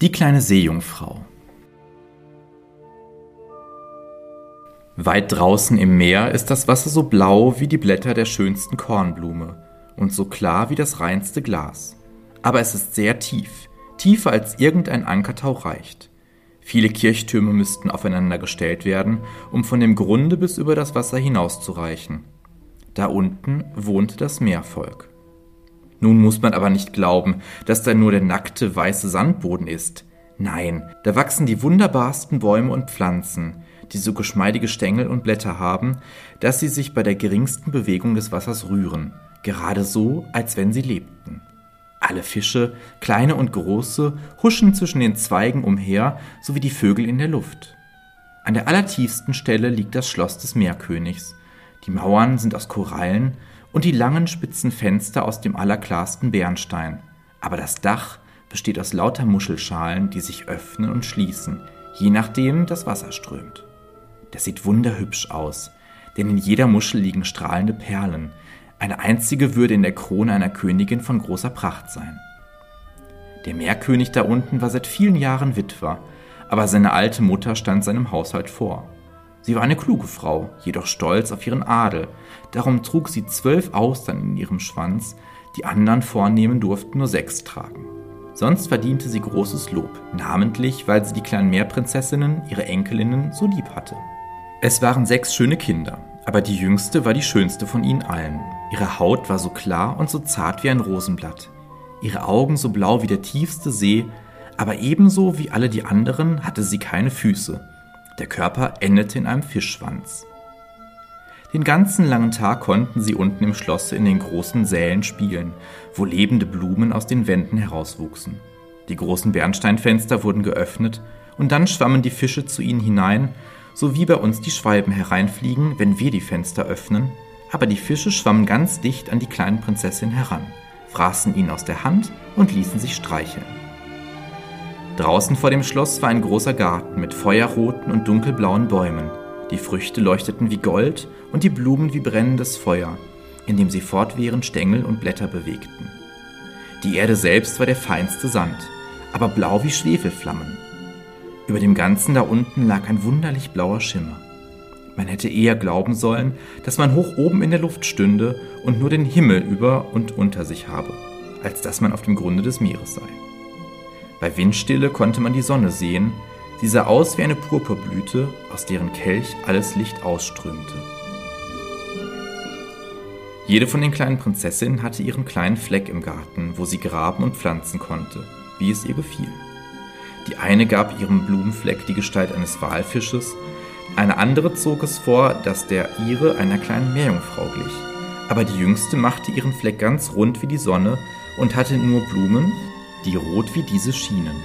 Die kleine Seejungfrau. Weit draußen im Meer ist das Wasser so blau wie die Blätter der schönsten Kornblume und so klar wie das reinste Glas. Aber es ist sehr tief, tiefer als irgendein Ankertau reicht. Viele Kirchtürme müssten aufeinander gestellt werden, um von dem Grunde bis über das Wasser hinauszureichen. Da unten wohnte das Meervolk. Nun muss man aber nicht glauben, dass da nur der nackte weiße Sandboden ist. Nein, da wachsen die wunderbarsten Bäume und Pflanzen, die so geschmeidige Stängel und Blätter haben, dass sie sich bei der geringsten Bewegung des Wassers rühren, gerade so, als wenn sie lebten. Alle Fische, kleine und große, huschen zwischen den Zweigen umher, so wie die Vögel in der Luft. An der allertiefsten Stelle liegt das Schloss des Meerkönigs. Die Mauern sind aus Korallen und die langen spitzen Fenster aus dem allerklarsten Bernstein. Aber das Dach besteht aus lauter Muschelschalen, die sich öffnen und schließen, je nachdem das Wasser strömt. Das sieht wunderhübsch aus, denn in jeder Muschel liegen strahlende Perlen. Eine einzige würde in der Krone einer Königin von großer Pracht sein. Der Meerkönig da unten war seit vielen Jahren Witwer, aber seine alte Mutter stand seinem Haushalt vor. Sie war eine kluge Frau, jedoch stolz auf ihren Adel. Darum trug sie zwölf Austern in ihrem Schwanz, die anderen Vornehmen durften nur sechs tragen. Sonst verdiente sie großes Lob, namentlich weil sie die kleinen Meerprinzessinnen, ihre Enkelinnen, so lieb hatte. Es waren sechs schöne Kinder, aber die jüngste war die schönste von ihnen allen. Ihre Haut war so klar und so zart wie ein Rosenblatt, ihre Augen so blau wie der tiefste See, aber ebenso wie alle die anderen hatte sie keine Füße, der Körper endete in einem Fischschwanz. Den ganzen langen Tag konnten sie unten im Schlosse in den großen Sälen spielen, wo lebende Blumen aus den Wänden herauswuchsen. Die großen Bernsteinfenster wurden geöffnet, und dann schwammen die Fische zu ihnen hinein, so wie bei uns die Schwalben hereinfliegen, wenn wir die Fenster öffnen, aber die Fische schwammen ganz dicht an die kleinen Prinzessin heran, fraßen ihn aus der Hand und ließen sich streicheln. Draußen vor dem Schloss war ein großer Garten mit feuerroten und dunkelblauen Bäumen. Die Früchte leuchteten wie Gold und die Blumen wie brennendes Feuer, in dem sie fortwährend Stängel und Blätter bewegten. Die Erde selbst war der feinste Sand, aber blau wie Schwefelflammen. Über dem Ganzen da unten lag ein wunderlich blauer Schimmer. Man hätte eher glauben sollen, dass man hoch oben in der Luft stünde und nur den Himmel über und unter sich habe, als dass man auf dem Grunde des Meeres sei. Bei Windstille konnte man die Sonne sehen, sie sah aus wie eine Purpurblüte, aus deren Kelch alles Licht ausströmte. Jede von den kleinen Prinzessinnen hatte ihren kleinen Fleck im Garten, wo sie graben und pflanzen konnte, wie es ihr gefiel. Die eine gab ihrem Blumenfleck die Gestalt eines Walfisches, eine andere zog es vor, dass der ihre einer kleinen Meerjungfrau glich. Aber die jüngste machte ihren Fleck ganz rund wie die Sonne und hatte nur Blumen, die rot wie diese schienen.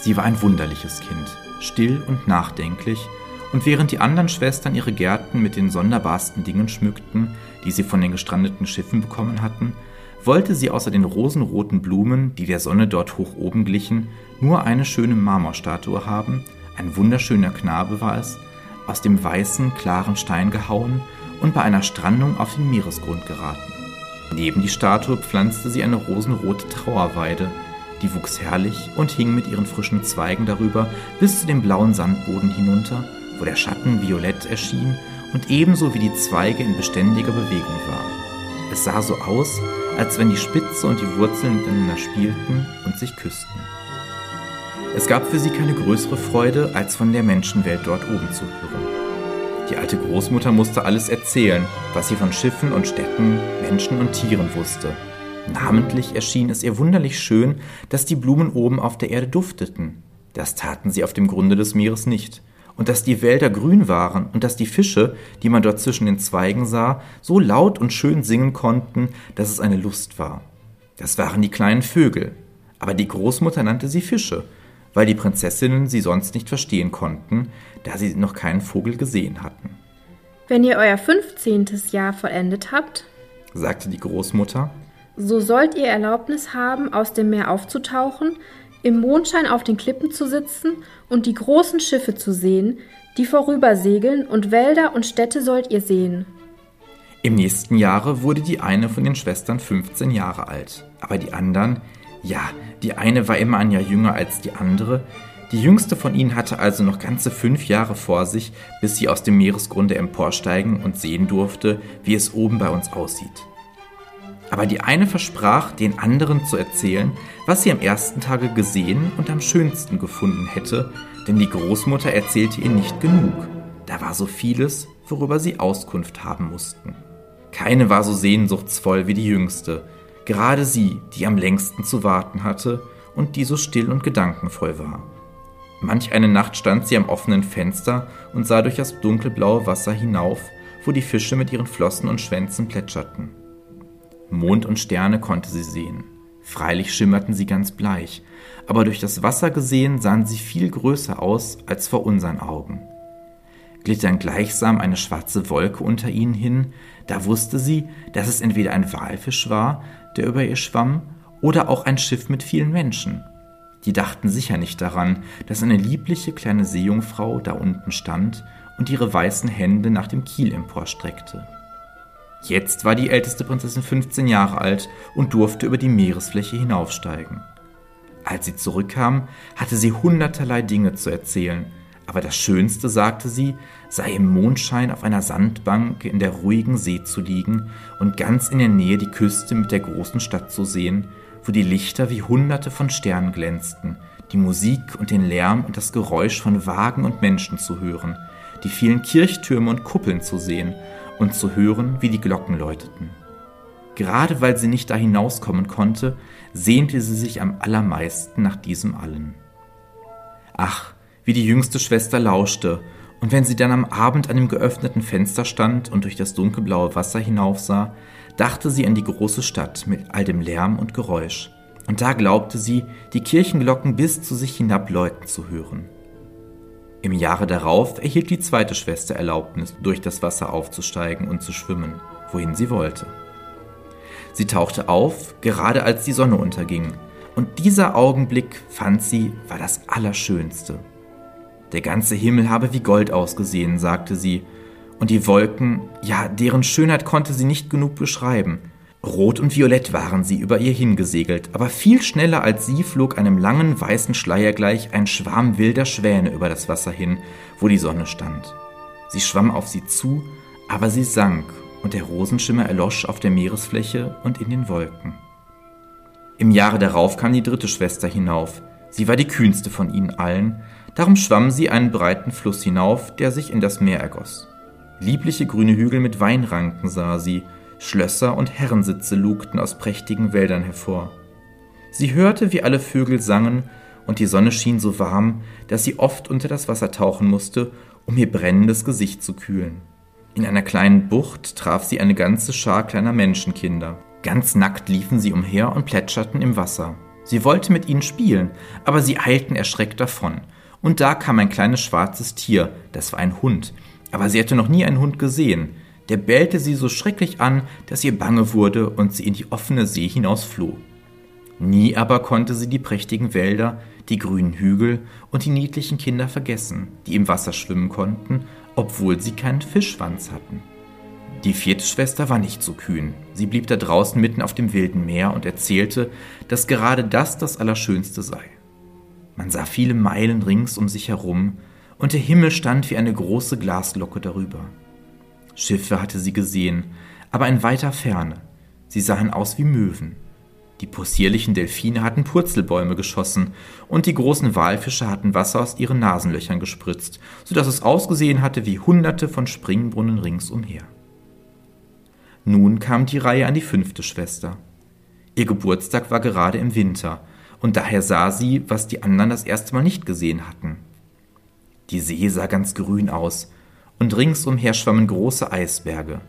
Sie war ein wunderliches Kind, still und nachdenklich, und während die anderen Schwestern ihre Gärten mit den sonderbarsten Dingen schmückten, die sie von den gestrandeten Schiffen bekommen hatten, wollte sie außer den rosenroten Blumen, die der Sonne dort hoch oben glichen, nur eine schöne Marmorstatue haben, ein wunderschöner Knabe war es, aus dem weißen, klaren Stein gehauen und bei einer Strandung auf den Meeresgrund geraten. Neben die Statue pflanzte sie eine rosenrote Trauerweide, die wuchs herrlich und hing mit ihren frischen Zweigen darüber bis zu dem blauen Sandboden hinunter, wo der Schatten violett erschien und ebenso wie die Zweige in beständiger Bewegung war. Es sah so aus, als wenn die Spitze und die Wurzeln miteinander spielten und sich küssten. Es gab für sie keine größere Freude, als von der Menschenwelt dort oben zu hören. Die alte Großmutter musste alles erzählen, was sie von Schiffen und Städten, Menschen und Tieren wusste, Namentlich erschien es ihr wunderlich schön, dass die Blumen oben auf der Erde dufteten. Das taten sie auf dem Grunde des Meeres nicht. Und dass die Wälder grün waren und dass die Fische, die man dort zwischen den Zweigen sah, so laut und schön singen konnten, dass es eine Lust war. Das waren die kleinen Vögel. Aber die Großmutter nannte sie Fische, weil die Prinzessinnen sie sonst nicht verstehen konnten, da sie noch keinen Vogel gesehen hatten. Wenn ihr euer fünfzehntes Jahr vollendet habt, sagte die Großmutter, so sollt ihr Erlaubnis haben, aus dem Meer aufzutauchen, im Mondschein auf den Klippen zu sitzen und die großen Schiffe zu sehen, die vorübersegeln, und Wälder und Städte sollt ihr sehen. Im nächsten Jahre wurde die eine von den Schwestern 15 Jahre alt, aber die anderen, Ja, die eine war immer ein Jahr jünger als die andere, die jüngste von ihnen hatte also noch ganze fünf Jahre vor sich, bis sie aus dem Meeresgrunde emporsteigen und sehen durfte, wie es oben bei uns aussieht. Aber die eine versprach, den anderen zu erzählen, was sie am ersten Tage gesehen und am schönsten gefunden hätte, denn die Großmutter erzählte ihr nicht genug. Da war so vieles, worüber sie Auskunft haben mussten. Keine war so sehnsuchtsvoll wie die jüngste, gerade sie, die am längsten zu warten hatte und die so still und gedankenvoll war. Manch eine Nacht stand sie am offenen Fenster und sah durch das dunkelblaue Wasser hinauf, wo die Fische mit ihren Flossen und Schwänzen plätscherten. Mond und Sterne konnte sie sehen. Freilich schimmerten sie ganz bleich, aber durch das Wasser gesehen sahen sie viel größer aus als vor unseren Augen. Glitt dann gleichsam eine schwarze Wolke unter ihnen hin, da wusste sie, dass es entweder ein Walfisch war, der über ihr schwamm, oder auch ein Schiff mit vielen Menschen. Die dachten sicher nicht daran, dass eine liebliche kleine Seejungfrau da unten stand und ihre weißen Hände nach dem Kiel emporstreckte. Jetzt war die älteste Prinzessin 15 Jahre alt und durfte über die Meeresfläche hinaufsteigen. Als sie zurückkam, hatte sie hunderterlei Dinge zu erzählen, aber das Schönste, sagte sie, sei im Mondschein auf einer Sandbank in der ruhigen See zu liegen und ganz in der Nähe die Küste mit der großen Stadt zu sehen, wo die Lichter wie hunderte von Sternen glänzten, die Musik und den Lärm und das Geräusch von Wagen und Menschen zu hören, die vielen Kirchtürme und Kuppeln zu sehen und zu hören, wie die Glocken läuteten. Gerade weil sie nicht da hinauskommen konnte, sehnte sie sich am allermeisten nach diesem allen. Ach, wie die jüngste Schwester lauschte, und wenn sie dann am Abend an dem geöffneten Fenster stand und durch das dunkelblaue Wasser hinaufsah, dachte sie an die große Stadt mit all dem Lärm und Geräusch, und da glaubte sie, die Kirchenglocken bis zu sich hinabläuten zu hören. Im Jahre darauf erhielt die zweite Schwester Erlaubnis, durch das Wasser aufzusteigen und zu schwimmen, wohin sie wollte. Sie tauchte auf, gerade als die Sonne unterging, und dieser Augenblick, fand sie, war das Allerschönste. Der ganze Himmel habe wie Gold ausgesehen, sagte sie, und die Wolken, ja, deren Schönheit konnte sie nicht genug beschreiben. Rot und violett waren sie über ihr hingesegelt, aber viel schneller als sie flog einem langen weißen Schleier gleich ein Schwarm wilder Schwäne über das Wasser hin, wo die Sonne stand. Sie schwamm auf sie zu, aber sie sank, und der Rosenschimmer erlosch auf der Meeresfläche und in den Wolken. Im Jahre darauf kam die dritte Schwester hinauf. Sie war die kühnste von ihnen allen, darum schwamm sie einen breiten Fluss hinauf, der sich in das Meer ergoss. Liebliche grüne Hügel mit Weinranken sah sie, Schlösser und Herrensitze lugten aus prächtigen Wäldern hervor. Sie hörte, wie alle Vögel sangen, und die Sonne schien so warm, dass sie oft unter das Wasser tauchen musste, um ihr brennendes Gesicht zu kühlen. In einer kleinen Bucht traf sie eine ganze Schar kleiner Menschenkinder. Ganz nackt liefen sie umher und plätscherten im Wasser. Sie wollte mit ihnen spielen, aber sie eilten erschreckt davon. Und da kam ein kleines schwarzes Tier, das war ein Hund, aber sie hatte noch nie einen Hund gesehen. Der bellte sie so schrecklich an, dass ihr bange wurde und sie in die offene See hinausfloh. Nie aber konnte sie die prächtigen Wälder, die grünen Hügel und die niedlichen Kinder vergessen, die im Wasser schwimmen konnten, obwohl sie keinen Fischschwanz hatten. Die vierte Schwester war nicht so kühn. Sie blieb da draußen mitten auf dem wilden Meer und erzählte, dass gerade das das Allerschönste sei. Man sah viele Meilen rings um sich herum, und der Himmel stand wie eine große Glasglocke darüber. Schiffe hatte sie gesehen, aber in weiter Ferne. Sie sahen aus wie Möwen. Die possierlichen Delfine hatten Purzelbäume geschossen und die großen Walfische hatten Wasser aus ihren Nasenlöchern gespritzt, so dass es ausgesehen hatte wie hunderte von Springbrunnen ringsumher. Nun kam die Reihe an die fünfte Schwester. Ihr Geburtstag war gerade im Winter, und daher sah sie, was die anderen das erste Mal nicht gesehen hatten. Die See sah ganz grün aus, und ringsumher schwammen große Eisberge.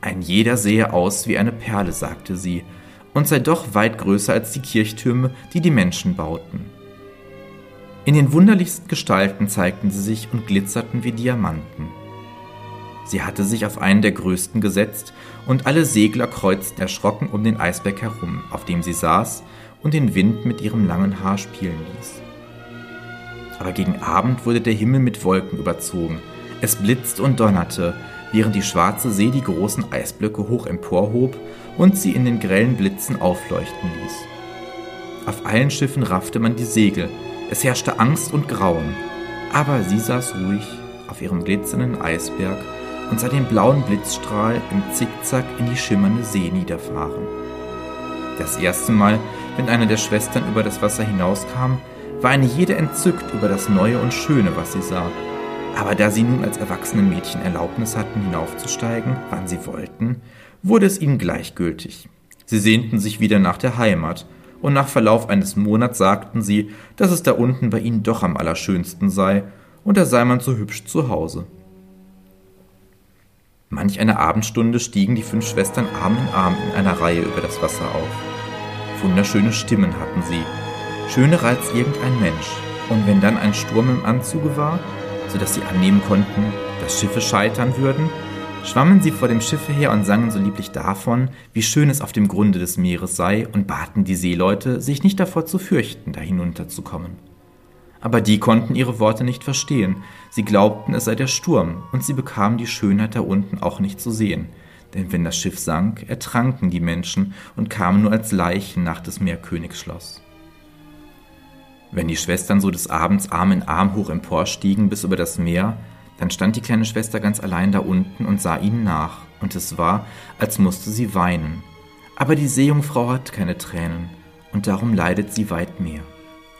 Ein jeder sehe aus wie eine Perle, sagte sie, und sei doch weit größer als die Kirchtürme, die die Menschen bauten. In den wunderlichsten Gestalten zeigten sie sich und glitzerten wie Diamanten. Sie hatte sich auf einen der größten gesetzt, und alle Segler kreuzten erschrocken um den Eisberg herum, auf dem sie saß und den Wind mit ihrem langen Haar spielen ließ aber gegen Abend wurde der Himmel mit Wolken überzogen. Es blitzte und donnerte, während die schwarze See die großen Eisblöcke hoch emporhob und sie in den grellen Blitzen aufleuchten ließ. Auf allen Schiffen raffte man die Segel. Es herrschte Angst und Grauen. Aber sie saß ruhig auf ihrem glitzernden Eisberg und sah den blauen Blitzstrahl im Zickzack in die schimmernde See niederfahren. Das erste Mal, wenn eine der Schwestern über das Wasser hinauskam, war eine jede entzückt über das Neue und Schöne, was sie sah. Aber da sie nun als erwachsene Mädchen Erlaubnis hatten, hinaufzusteigen, wann sie wollten, wurde es ihnen gleichgültig. Sie sehnten sich wieder nach der Heimat, und nach Verlauf eines Monats sagten sie, dass es da unten bei ihnen doch am allerschönsten sei, und da sei man so hübsch zu Hause. Manch eine Abendstunde stiegen die fünf Schwestern Arm in Arm in einer Reihe über das Wasser auf. Wunderschöne Stimmen hatten sie, schöner als irgendein Mensch, und wenn dann ein Sturm im Anzuge war, so dass sie annehmen konnten, dass Schiffe scheitern würden, schwammen sie vor dem Schiffe her und sangen so lieblich davon, wie schön es auf dem Grunde des Meeres sei, und baten die Seeleute, sich nicht davor zu fürchten, da hinunterzukommen. Aber die konnten ihre Worte nicht verstehen, sie glaubten, es sei der Sturm, und sie bekamen die Schönheit da unten auch nicht zu sehen, denn wenn das Schiff sank, ertranken die Menschen und kamen nur als Leichen nach des Meerkönigsschloss. Wenn die Schwestern so des Abends Arm in Arm hoch emporstiegen bis über das Meer, dann stand die kleine Schwester ganz allein da unten und sah ihnen nach, und es war, als musste sie weinen. Aber die Seejungfrau hat keine Tränen, und darum leidet sie weit mehr.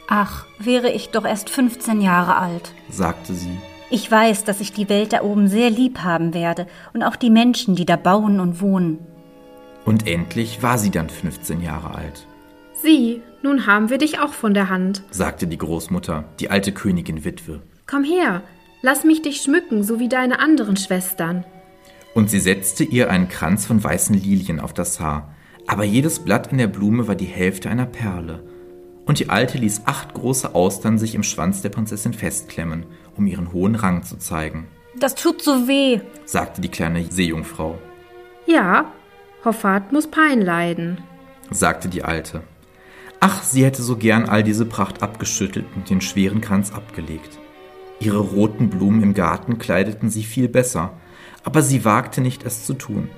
Ach, wäre ich doch erst 15 Jahre alt, sagte sie. Ich weiß, dass ich die Welt da oben sehr lieb haben werde und auch die Menschen, die da bauen und wohnen. Und endlich war sie dann 15 Jahre alt. Sieh, nun haben wir dich auch von der Hand, sagte die Großmutter, die alte Königin Witwe. Komm her, Lass mich dich schmücken, so wie deine anderen Schwestern. Und sie setzte ihr einen Kranz von weißen Lilien auf das Haar, aber jedes Blatt in der Blume war die Hälfte einer Perle. Und die Alte ließ acht große Austern sich im Schwanz der Prinzessin festklemmen, um ihren hohen Rang zu zeigen. Das tut so weh, sagte die kleine Seejungfrau. Ja, Hoffart muss Pein leiden, sagte die Alte. Ach, sie hätte so gern all diese Pracht abgeschüttelt und den schweren Kranz abgelegt. Ihre roten Blumen im Garten kleideten sie viel besser, aber sie wagte nicht, es zu tun.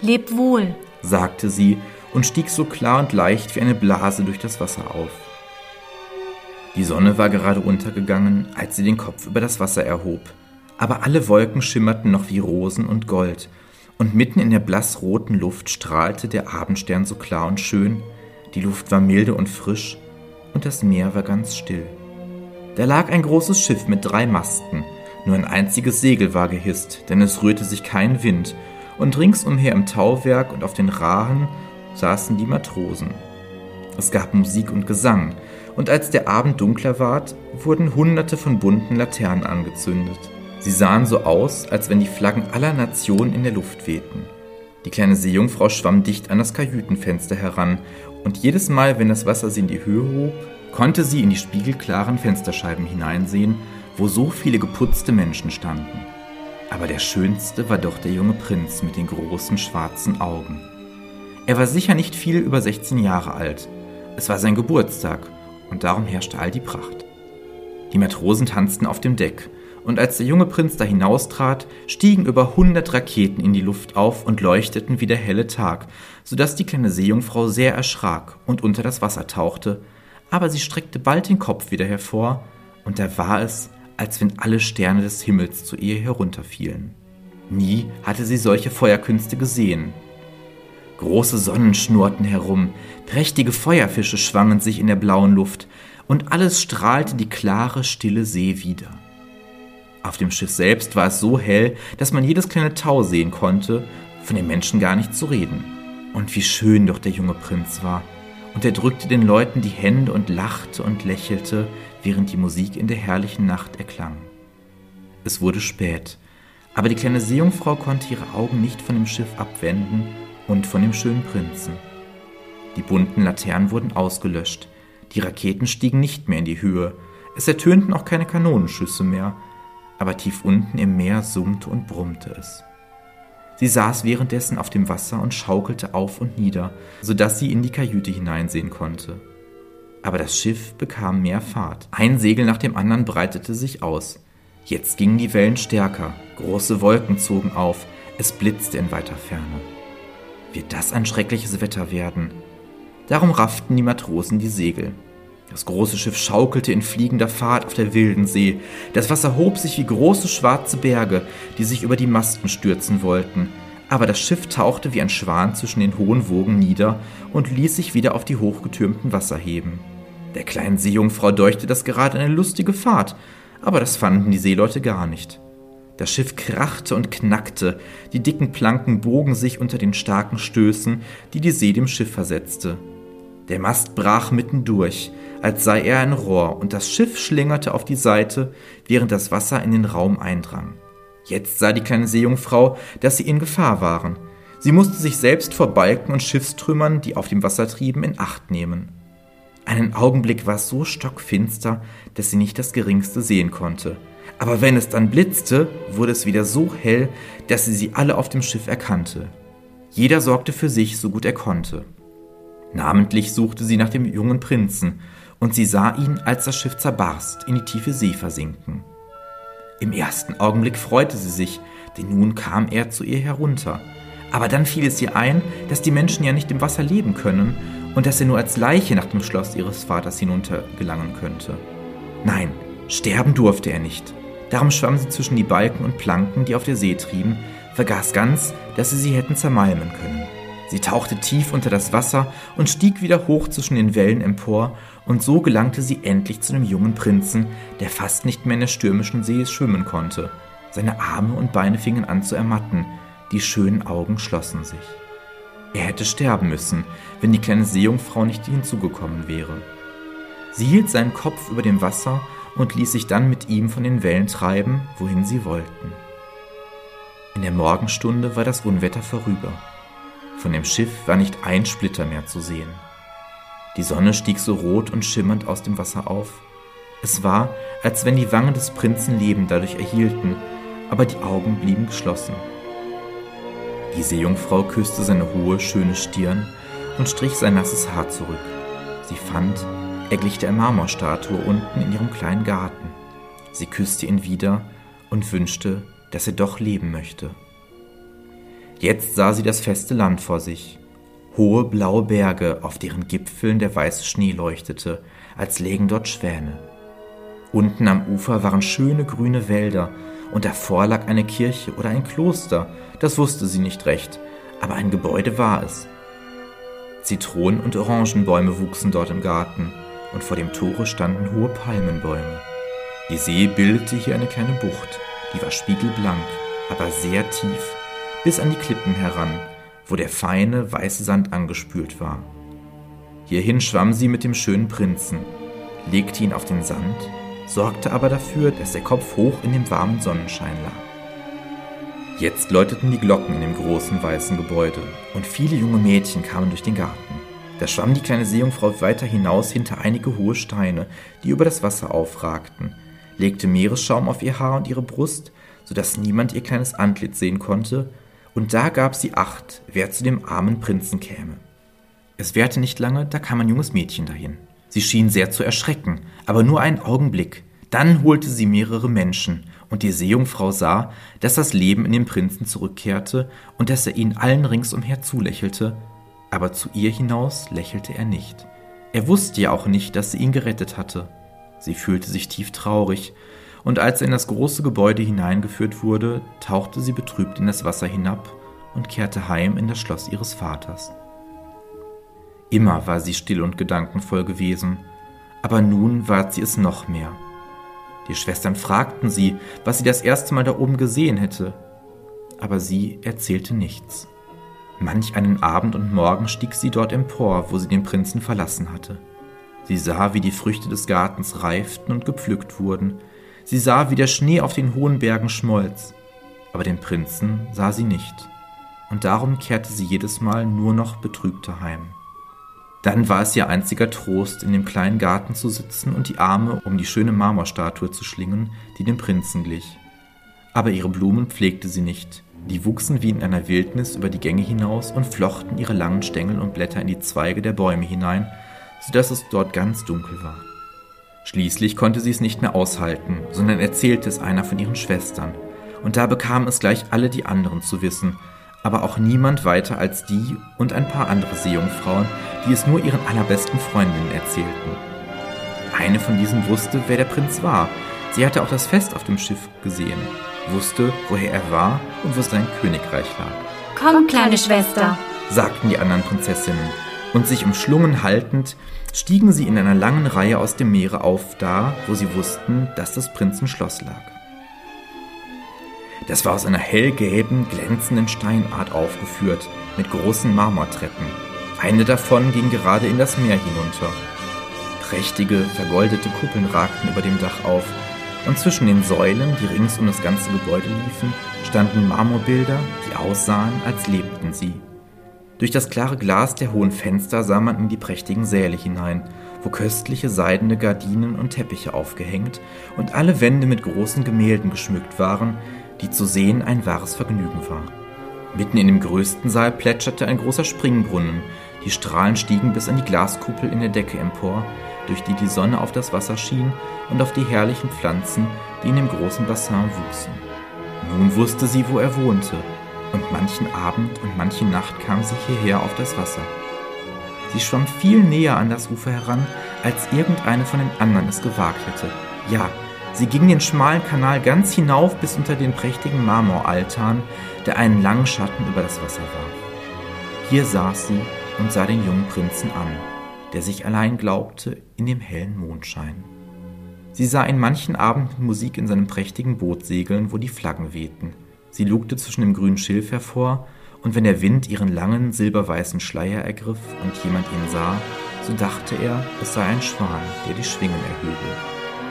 Leb wohl, sagte sie und stieg so klar und leicht wie eine Blase durch das Wasser auf. Die Sonne war gerade untergegangen, als sie den Kopf über das Wasser erhob, aber alle Wolken schimmerten noch wie Rosen und Gold, und mitten in der blassroten Luft strahlte der Abendstern so klar und schön, die Luft war milde und frisch, und das Meer war ganz still. Da lag ein großes Schiff mit drei Masten. Nur ein einziges Segel war gehisst, denn es rührte sich kein Wind, und ringsumher im Tauwerk und auf den Rahen saßen die Matrosen. Es gab Musik und Gesang, und als der Abend dunkler ward, wurden hunderte von bunten Laternen angezündet. Sie sahen so aus, als wenn die Flaggen aller Nationen in der Luft wehten. Die kleine Seejungfrau schwamm dicht an das Kajütenfenster heran, und jedes Mal, wenn das Wasser sie in die Höhe hob, konnte sie in die spiegelklaren Fensterscheiben hineinsehen, wo so viele geputzte Menschen standen. Aber der schönste war doch der junge Prinz mit den großen schwarzen Augen. Er war sicher nicht viel über 16 Jahre alt. Es war sein Geburtstag und darum herrschte all die Pracht. Die Matrosen tanzten auf dem Deck, und als der junge Prinz da hinaustrat, stiegen über hundert Raketen in die Luft auf und leuchteten wie der helle Tag, so dass die kleine Seejungfrau sehr erschrak und unter das Wasser tauchte, aber sie streckte bald den Kopf wieder hervor, und da war es, als wenn alle Sterne des Himmels zu ihr herunterfielen. Nie hatte sie solche Feuerkünste gesehen. Große Sonnen schnurrten herum, prächtige Feuerfische schwangen sich in der blauen Luft, und alles strahlte die klare, stille See wieder. Auf dem Schiff selbst war es so hell, dass man jedes kleine Tau sehen konnte, von den Menschen gar nicht zu reden. Und wie schön doch der junge Prinz war und er drückte den Leuten die Hände und lachte und lächelte, während die Musik in der herrlichen Nacht erklang. Es wurde spät, aber die kleine Seejungfrau konnte ihre Augen nicht von dem Schiff abwenden und von dem schönen Prinzen. Die bunten Laternen wurden ausgelöscht, die Raketen stiegen nicht mehr in die Höhe, es ertönten auch keine Kanonenschüsse mehr, aber tief unten im Meer summte und brummte es. Sie saß währenddessen auf dem Wasser und schaukelte auf und nieder, so dass sie in die Kajüte hineinsehen konnte. Aber das Schiff bekam mehr Fahrt. Ein Segel nach dem anderen breitete sich aus. Jetzt gingen die Wellen stärker, große Wolken zogen auf, es blitzte in weiter Ferne. Wird das ein schreckliches Wetter werden? Darum rafften die Matrosen die Segel. Das große Schiff schaukelte in fliegender Fahrt auf der wilden See. Das Wasser hob sich wie große schwarze Berge, die sich über die Masten stürzen wollten. Aber das Schiff tauchte wie ein Schwan zwischen den hohen Wogen nieder und ließ sich wieder auf die hochgetürmten Wasser heben. Der kleinen Seejungfrau deuchte das gerade eine lustige Fahrt, aber das fanden die Seeleute gar nicht. Das Schiff krachte und knackte, die dicken Planken bogen sich unter den starken Stößen, die die See dem Schiff versetzte. Der Mast brach mitten durch, als sei er ein Rohr, und das Schiff schlingerte auf die Seite, während das Wasser in den Raum eindrang. Jetzt sah die kleine Seejungfrau, dass sie in Gefahr waren. Sie musste sich selbst vor Balken und Schiffstrümmern, die auf dem Wasser trieben, in Acht nehmen. Einen Augenblick war es so stockfinster, dass sie nicht das geringste sehen konnte. Aber wenn es dann blitzte, wurde es wieder so hell, dass sie sie alle auf dem Schiff erkannte. Jeder sorgte für sich, so gut er konnte. Namentlich suchte sie nach dem jungen Prinzen, und sie sah ihn, als das Schiff zerbarst, in die tiefe See versinken. Im ersten Augenblick freute sie sich, denn nun kam er zu ihr herunter. Aber dann fiel es ihr ein, dass die Menschen ja nicht im Wasser leben können und dass er nur als Leiche nach dem Schloss ihres Vaters hinuntergelangen könnte. Nein, sterben durfte er nicht. Darum schwamm sie zwischen die Balken und Planken, die auf der See trieben, vergaß ganz, dass sie sie hätten zermalmen können. Sie tauchte tief unter das Wasser und stieg wieder hoch zwischen den Wellen empor, und so gelangte sie endlich zu dem jungen Prinzen, der fast nicht mehr in der stürmischen See schwimmen konnte. Seine Arme und Beine fingen an zu ermatten, die schönen Augen schlossen sich. Er hätte sterben müssen, wenn die kleine Seejungfrau nicht hinzugekommen wäre. Sie hielt seinen Kopf über dem Wasser und ließ sich dann mit ihm von den Wellen treiben, wohin sie wollten. In der Morgenstunde war das Unwetter vorüber. Von dem Schiff war nicht ein Splitter mehr zu sehen. Die Sonne stieg so rot und schimmernd aus dem Wasser auf. Es war, als wenn die Wangen des Prinzen Leben dadurch erhielten, aber die Augen blieben geschlossen. Die Seejungfrau küsste seine hohe, schöne Stirn und strich sein nasses Haar zurück. Sie fand, er glich der Marmorstatue unten in ihrem kleinen Garten. Sie küsste ihn wieder und wünschte, dass er doch leben möchte. Jetzt sah sie das feste Land vor sich. Hohe blaue Berge, auf deren Gipfeln der weiße Schnee leuchtete, als lägen dort Schwäne. Unten am Ufer waren schöne grüne Wälder, und davor lag eine Kirche oder ein Kloster, das wusste sie nicht recht, aber ein Gebäude war es. Zitronen- und Orangenbäume wuchsen dort im Garten, und vor dem Tore standen hohe Palmenbäume. Die See bildete hier eine kleine Bucht, die war spiegelblank, aber sehr tief, bis an die Klippen heran, wo der feine, weiße Sand angespült war. Hierhin schwamm sie mit dem schönen Prinzen, legte ihn auf den Sand sorgte aber dafür, dass der Kopf hoch in dem warmen Sonnenschein lag. Jetzt läuteten die Glocken in dem großen weißen Gebäude und viele junge Mädchen kamen durch den Garten. Da schwamm die kleine Seejungfrau weiter hinaus hinter einige hohe Steine, die über das Wasser aufragten, legte Meeresschaum auf ihr Haar und ihre Brust, so dass niemand ihr kleines Antlitz sehen konnte, und da gab sie Acht, wer zu dem armen Prinzen käme. Es währte nicht lange, da kam ein junges Mädchen dahin. Sie schien sehr zu erschrecken, aber nur einen Augenblick. Dann holte sie mehrere Menschen, und die Seejungfrau sah, dass das Leben in dem Prinzen zurückkehrte und dass er ihnen allen ringsumher zulächelte, aber zu ihr hinaus lächelte er nicht. Er wusste ja auch nicht, dass sie ihn gerettet hatte. Sie fühlte sich tief traurig, und als er in das große Gebäude hineingeführt wurde, tauchte sie betrübt in das Wasser hinab und kehrte heim in das Schloss ihres Vaters. Immer war sie still und gedankenvoll gewesen, aber nun ward sie es noch mehr. Die Schwestern fragten sie, was sie das erste Mal da oben gesehen hätte, aber sie erzählte nichts. Manch einen Abend und Morgen stieg sie dort empor, wo sie den Prinzen verlassen hatte. Sie sah, wie die Früchte des Gartens reiften und gepflückt wurden. Sie sah, wie der Schnee auf den hohen Bergen schmolz. Aber den Prinzen sah sie nicht. Und darum kehrte sie jedes Mal nur noch betrübter heim. Dann war es ihr einziger Trost, in dem kleinen Garten zu sitzen und die Arme um die schöne Marmorstatue zu schlingen, die dem Prinzen glich. Aber ihre Blumen pflegte sie nicht. Die wuchsen wie in einer Wildnis über die Gänge hinaus und flochten ihre langen Stängel und Blätter in die Zweige der Bäume hinein, so dass es dort ganz dunkel war. Schließlich konnte sie es nicht mehr aushalten, sondern erzählte es einer von ihren Schwestern, und da bekamen es gleich alle die anderen zu wissen, aber auch niemand weiter als die und ein paar andere Seejungfrauen, die es nur ihren allerbesten Freundinnen erzählten. Eine von diesen wusste, wer der Prinz war. Sie hatte auch das Fest auf dem Schiff gesehen, wusste, woher er war und wo sein Königreich lag. Komm, kleine Schwester, sagten die anderen Prinzessinnen, und sich umschlungen haltend, stiegen sie in einer langen Reihe aus dem Meere auf, da, wo sie wussten, dass das Prinzenschloss lag. Das war aus einer hellgelben, glänzenden Steinart aufgeführt, mit großen Marmortreppen. Eine davon ging gerade in das Meer hinunter. Prächtige, vergoldete Kuppeln ragten über dem Dach auf, und zwischen den Säulen, die rings um das ganze Gebäude liefen, standen Marmorbilder, die aussahen, als lebten sie. Durch das klare Glas der hohen Fenster sah man in die prächtigen Säle hinein, wo köstliche seidene Gardinen und Teppiche aufgehängt und alle Wände mit großen Gemälden geschmückt waren, die zu sehen ein wahres Vergnügen war. Mitten in dem größten Saal plätscherte ein großer Springbrunnen, die Strahlen stiegen bis an die Glaskuppel in der Decke empor, durch die die Sonne auf das Wasser schien und auf die herrlichen Pflanzen, die in dem großen Bassin wuchsen. Nun wusste sie, wo er wohnte, und manchen Abend und manche Nacht kam sie hierher auf das Wasser. Sie schwamm viel näher an das Ufer heran, als irgendeine von den anderen es gewagt hätte. Ja, Sie ging den schmalen Kanal ganz hinauf bis unter den prächtigen Marmoraltan, der einen langen Schatten über das Wasser warf. Hier saß sie und sah den jungen Prinzen an, der sich allein glaubte in dem hellen Mondschein. Sie sah ihn manchen Abend mit Musik in seinem prächtigen Boot segeln, wo die Flaggen wehten. Sie lugte zwischen dem grünen Schilf hervor, und wenn der Wind ihren langen, silberweißen Schleier ergriff und jemand ihn sah, so dachte er, es sei ein Schwan, der die Schwingen erhöbe.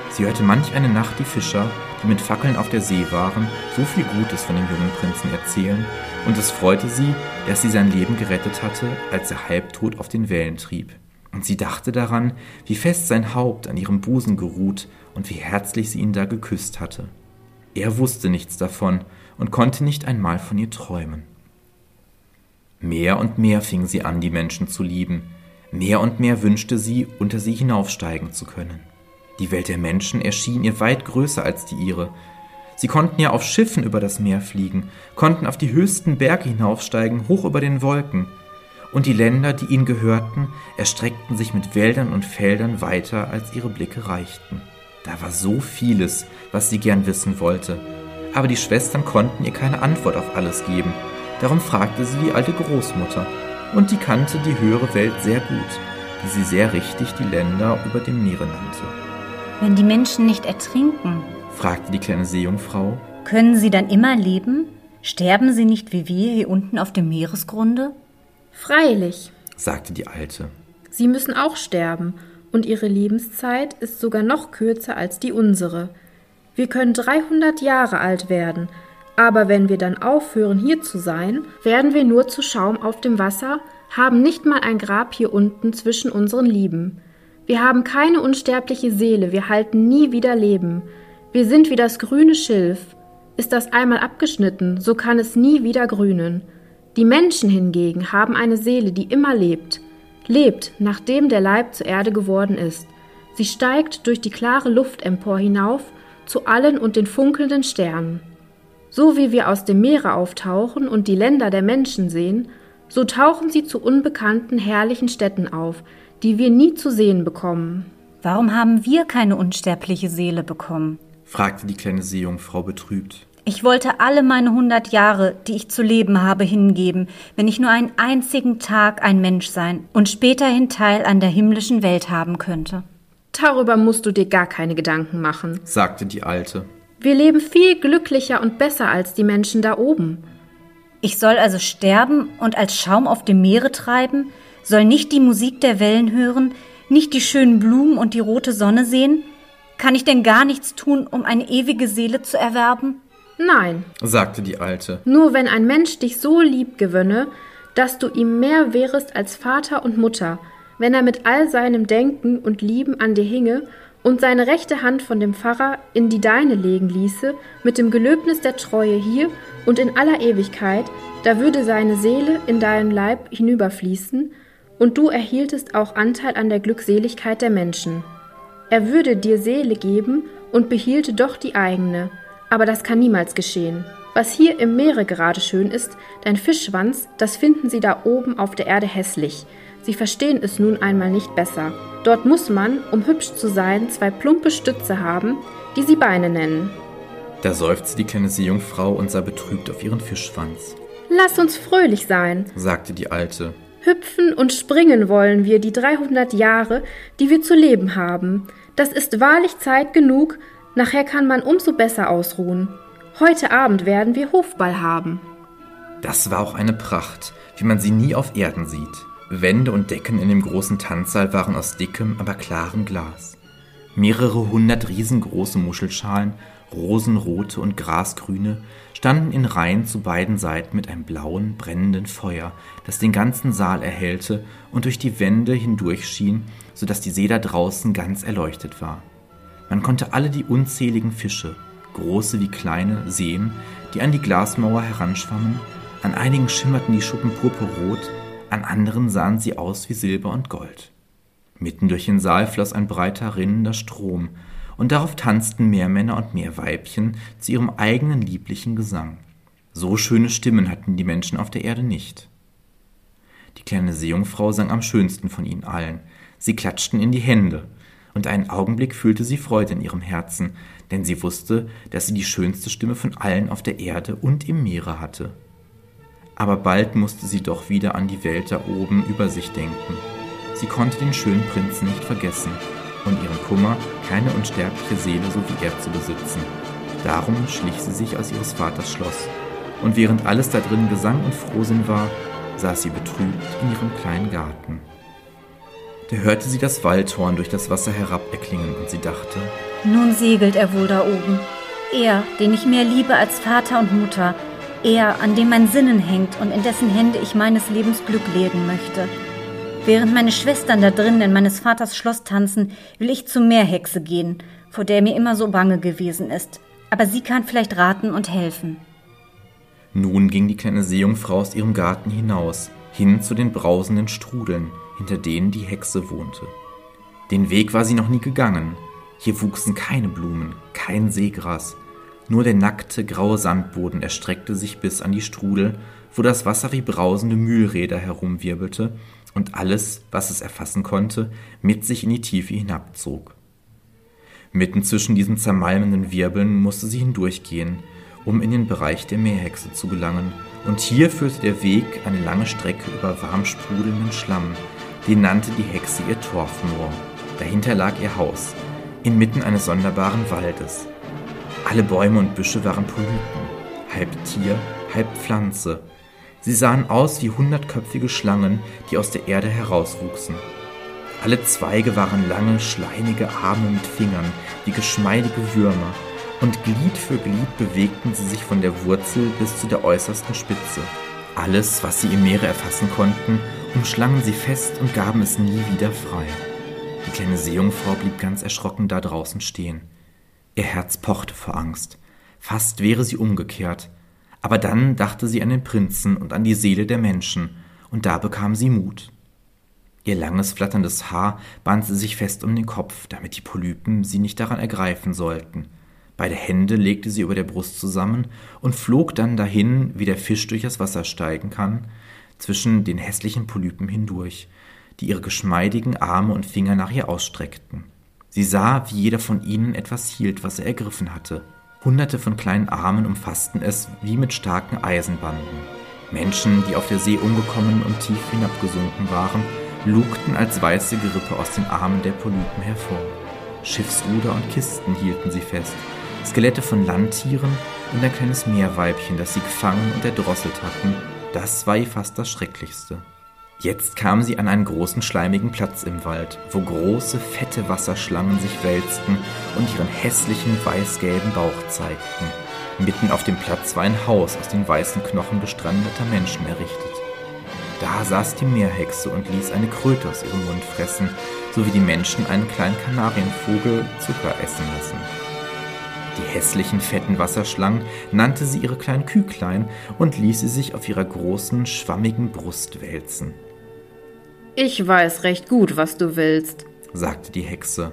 Sie hörte manch eine Nacht die Fischer, die mit Fackeln auf der See waren, so viel Gutes von dem jungen Prinzen erzählen, und es freute sie, dass sie sein Leben gerettet hatte, als er halbtot auf den Wellen trieb. Und sie dachte daran, wie fest sein Haupt an ihrem Busen geruht und wie herzlich sie ihn da geküsst hatte. Er wusste nichts davon und konnte nicht einmal von ihr träumen. Mehr und mehr fing sie an, die Menschen zu lieben, mehr und mehr wünschte sie, unter sie hinaufsteigen zu können. Die Welt der Menschen erschien ihr weit größer als die ihre. Sie konnten ja auf Schiffen über das Meer fliegen, konnten auf die höchsten Berge hinaufsteigen, hoch über den Wolken. Und die Länder, die ihnen gehörten, erstreckten sich mit Wäldern und Feldern weiter, als ihre Blicke reichten. Da war so vieles, was sie gern wissen wollte. Aber die Schwestern konnten ihr keine Antwort auf alles geben. Darum fragte sie die alte Großmutter. Und die kannte die höhere Welt sehr gut, die sie sehr richtig die Länder über dem Meere nannte. Wenn die Menschen nicht ertrinken? fragte die kleine Seejungfrau. Können sie dann immer leben? Sterben sie nicht wie wir hier unten auf dem Meeresgrunde? Freilich, sagte die Alte. Sie müssen auch sterben, und ihre Lebenszeit ist sogar noch kürzer als die unsere. Wir können 300 Jahre alt werden, aber wenn wir dann aufhören, hier zu sein, werden wir nur zu Schaum auf dem Wasser, haben nicht mal ein Grab hier unten zwischen unseren Lieben. Wir haben keine unsterbliche Seele, wir halten nie wieder Leben. Wir sind wie das grüne Schilf. Ist das einmal abgeschnitten, so kann es nie wieder grünen. Die Menschen hingegen haben eine Seele, die immer lebt. Lebt, nachdem der Leib zur Erde geworden ist. Sie steigt durch die klare Luft empor hinauf zu allen und den funkelnden Sternen. So wie wir aus dem Meere auftauchen und die Länder der Menschen sehen, so tauchen sie zu unbekannten herrlichen Städten auf, die wir nie zu sehen bekommen. Warum haben wir keine unsterbliche Seele bekommen? fragte die kleine Seejungfrau betrübt. Ich wollte alle meine hundert Jahre, die ich zu leben habe, hingeben, wenn ich nur einen einzigen Tag ein Mensch sein und späterhin Teil an der himmlischen Welt haben könnte. Darüber musst du dir gar keine Gedanken machen, sagte die Alte. Wir leben viel glücklicher und besser als die Menschen da oben. Ich soll also sterben und als Schaum auf dem Meere treiben, soll nicht die Musik der Wellen hören, nicht die schönen Blumen und die rote Sonne sehen? Kann ich denn gar nichts tun, um eine ewige Seele zu erwerben? Nein, sagte die Alte. Nur wenn ein Mensch dich so lieb gewönne, dass du ihm mehr wärest als Vater und Mutter, wenn er mit all seinem Denken und Lieben an dir hinge und seine rechte Hand von dem Pfarrer in die deine legen ließe, mit dem Gelöbnis der Treue hier und in aller Ewigkeit, da würde seine Seele in deinen Leib hinüberfließen, und du erhieltest auch Anteil an der Glückseligkeit der Menschen. Er würde dir Seele geben und behielte doch die eigene, aber das kann niemals geschehen. Was hier im Meere gerade schön ist, dein Fischschwanz, das finden sie da oben auf der Erde hässlich. Sie verstehen es nun einmal nicht besser. Dort muss man, um hübsch zu sein, zwei plumpe Stütze haben, die sie Beine nennen. Da seufzte die kleine Seejungfrau und sah betrübt auf ihren Fischschwanz. Lass uns fröhlich sein, sagte die Alte. Hüpfen und springen wollen wir die 300 Jahre, die wir zu leben haben. Das ist wahrlich Zeit genug, nachher kann man umso besser ausruhen. Heute Abend werden wir Hofball haben. Das war auch eine Pracht, wie man sie nie auf Erden sieht. Wände und Decken in dem großen Tanzsaal waren aus dickem, aber klarem Glas. Mehrere hundert riesengroße Muschelschalen, rosenrote und grasgrüne, standen in Reihen zu beiden Seiten mit einem blauen, brennenden Feuer, das den ganzen Saal erhellte und durch die Wände hindurchschien, so dass die See da draußen ganz erleuchtet war. Man konnte alle die unzähligen Fische, große wie kleine, sehen, die an die Glasmauer heranschwammen, an einigen schimmerten die Schuppen purpurrot, an anderen sahen sie aus wie Silber und Gold. Mitten durch den Saal floss ein breiter, rinnender Strom, und darauf tanzten mehr Männer und mehr Weibchen zu ihrem eigenen lieblichen Gesang. So schöne Stimmen hatten die Menschen auf der Erde nicht. Die kleine Seejungfrau sang am schönsten von ihnen allen. Sie klatschten in die Hände, und einen Augenblick fühlte sie Freude in ihrem Herzen, denn sie wusste, dass sie die schönste Stimme von allen auf der Erde und im Meere hatte. Aber bald musste sie doch wieder an die Welt da oben über sich denken. Sie konnte den schönen Prinzen nicht vergessen und ihren Kummer, keine unsterbliche Seele so wie er zu besitzen. Darum schlich sie sich aus ihres Vaters Schloss, und während alles da drin Gesang und Frohsinn war, saß sie betrübt in ihrem kleinen Garten. Da hörte sie das Waldhorn durch das Wasser herab erklingen und sie dachte, nun segelt er wohl da oben. Er, den ich mehr liebe als Vater und Mutter, er, an dem mein Sinnen hängt und in dessen Hände ich meines Lebens Glück legen möchte. Während meine Schwestern da drinnen in meines Vaters Schloss tanzen, will ich zur Meerhexe gehen, vor der mir immer so bange gewesen ist. Aber sie kann vielleicht raten und helfen. Nun ging die kleine Seejungfrau aus ihrem Garten hinaus, hin zu den brausenden Strudeln, hinter denen die Hexe wohnte. Den Weg war sie noch nie gegangen. Hier wuchsen keine Blumen, kein Seegras. Nur der nackte, graue Sandboden erstreckte sich bis an die Strudel, wo das Wasser wie brausende Mühlräder herumwirbelte und alles, was es erfassen konnte, mit sich in die Tiefe hinabzog. Mitten zwischen diesen zermalmenden Wirbeln musste sie hindurchgehen, um in den Bereich der Meerhexe zu gelangen, und hier führte der Weg eine lange Strecke über warm sprudelnden Schlamm, den nannte die Hexe ihr Torfmoor. Dahinter lag ihr Haus, inmitten eines sonderbaren Waldes. Alle Bäume und Büsche waren Polypen, halb Tier, halb Pflanze, Sie sahen aus wie hundertköpfige Schlangen, die aus der Erde herauswuchsen. Alle Zweige waren lange, schleimige Arme mit Fingern, wie geschmeidige Würmer, und Glied für Glied bewegten sie sich von der Wurzel bis zu der äußersten Spitze. Alles, was sie im Meere erfassen konnten, umschlangen sie fest und gaben es nie wieder frei. Die kleine Seejungfrau blieb ganz erschrocken da draußen stehen. Ihr Herz pochte vor Angst. Fast wäre sie umgekehrt. Aber dann dachte sie an den Prinzen und an die Seele der Menschen, und da bekam sie Mut. Ihr langes, flatterndes Haar band sie sich fest um den Kopf, damit die Polypen sie nicht daran ergreifen sollten. Beide Hände legte sie über der Brust zusammen und flog dann dahin, wie der Fisch durch das Wasser steigen kann, zwischen den hässlichen Polypen hindurch, die ihre geschmeidigen Arme und Finger nach ihr ausstreckten. Sie sah, wie jeder von ihnen etwas hielt, was er ergriffen hatte. Hunderte von kleinen Armen umfassten es wie mit starken Eisenbanden. Menschen, die auf der See umgekommen und tief hinabgesunken waren, lugten als weiße Gerippe aus den Armen der Polypen hervor. Schiffsruder und Kisten hielten sie fest, Skelette von Landtieren und ein kleines Meerweibchen, das sie gefangen und erdrosselt hatten, das war ihr fast das Schrecklichste. Jetzt kam sie an einen großen schleimigen Platz im Wald, wo große, fette Wasserschlangen sich wälzten und ihren hässlichen weißgelben Bauch zeigten. Mitten auf dem Platz war ein Haus aus den weißen Knochen gestrandeter Menschen errichtet. Da saß die Meerhexe und ließ eine Kröte aus ihrem Mund fressen, so wie die Menschen einen kleinen Kanarienvogel Zucker essen lassen. Die hässlichen, fetten Wasserschlangen nannte sie ihre kleinen Küklein und ließ sie sich auf ihrer großen, schwammigen Brust wälzen. Ich weiß recht gut, was du willst, sagte die Hexe.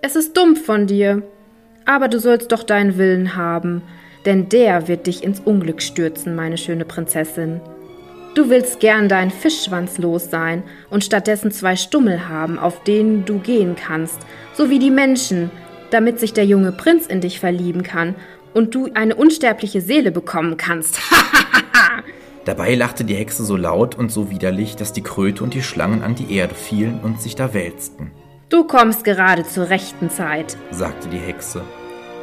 Es ist dumm von dir, aber du sollst doch deinen Willen haben. denn der wird dich ins Unglück stürzen, meine schöne Prinzessin. Du willst gern deinen Fischschwanz los sein und stattdessen zwei Stummel haben, auf denen du gehen kannst, so wie die Menschen, damit sich der junge Prinz in dich verlieben kann und du eine unsterbliche Seele bekommen kannst. Dabei lachte die Hexe so laut und so widerlich, dass die Kröte und die Schlangen an die Erde fielen und sich da wälzten. Du kommst gerade zur rechten Zeit, sagte die Hexe.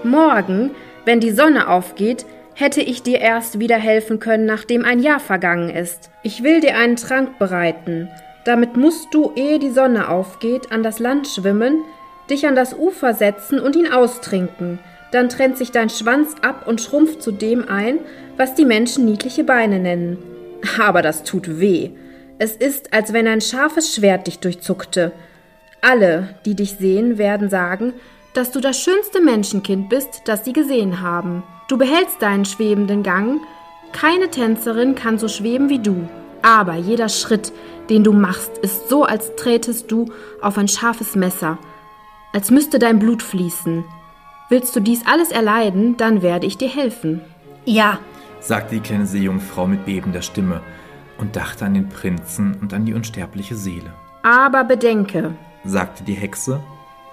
Morgen, wenn die Sonne aufgeht, hätte ich dir erst wieder helfen können, nachdem ein Jahr vergangen ist. Ich will dir einen Trank bereiten. Damit musst du, ehe die Sonne aufgeht, an das Land schwimmen, dich an das Ufer setzen und ihn austrinken. Dann trennt sich dein Schwanz ab und schrumpft zu dem ein, was die Menschen niedliche Beine nennen. Aber das tut weh. Es ist, als wenn ein scharfes Schwert dich durchzuckte. Alle, die dich sehen, werden sagen, dass du das schönste Menschenkind bist, das sie gesehen haben. Du behältst deinen schwebenden Gang. Keine Tänzerin kann so schweben wie du. Aber jeder Schritt, den du machst, ist so, als trätest du auf ein scharfes Messer, als müsste dein Blut fließen. Willst du dies alles erleiden, dann werde ich dir helfen. Ja, sagte die kleine Seejungfrau mit bebender Stimme und dachte an den Prinzen und an die unsterbliche Seele. Aber bedenke, sagte die Hexe,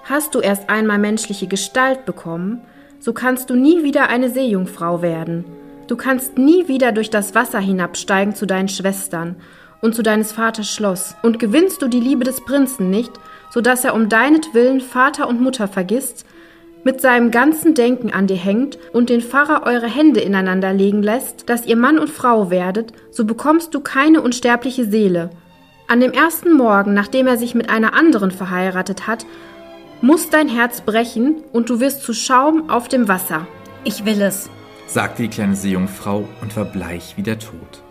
hast du erst einmal menschliche Gestalt bekommen, so kannst du nie wieder eine Seejungfrau werden. Du kannst nie wieder durch das Wasser hinabsteigen zu deinen Schwestern und zu deines Vaters Schloss. Und gewinnst du die Liebe des Prinzen nicht, so dass er um deinetwillen Vater und Mutter vergisst, mit seinem ganzen Denken an dir hängt und den Pfarrer eure Hände ineinander legen lässt, dass ihr Mann und Frau werdet, so bekommst du keine unsterbliche Seele. An dem ersten Morgen, nachdem er sich mit einer anderen verheiratet hat, muss dein Herz brechen und du wirst zu Schaum auf dem Wasser. Ich will es, sagte die kleine Seejungfrau und war bleich wie der Tod.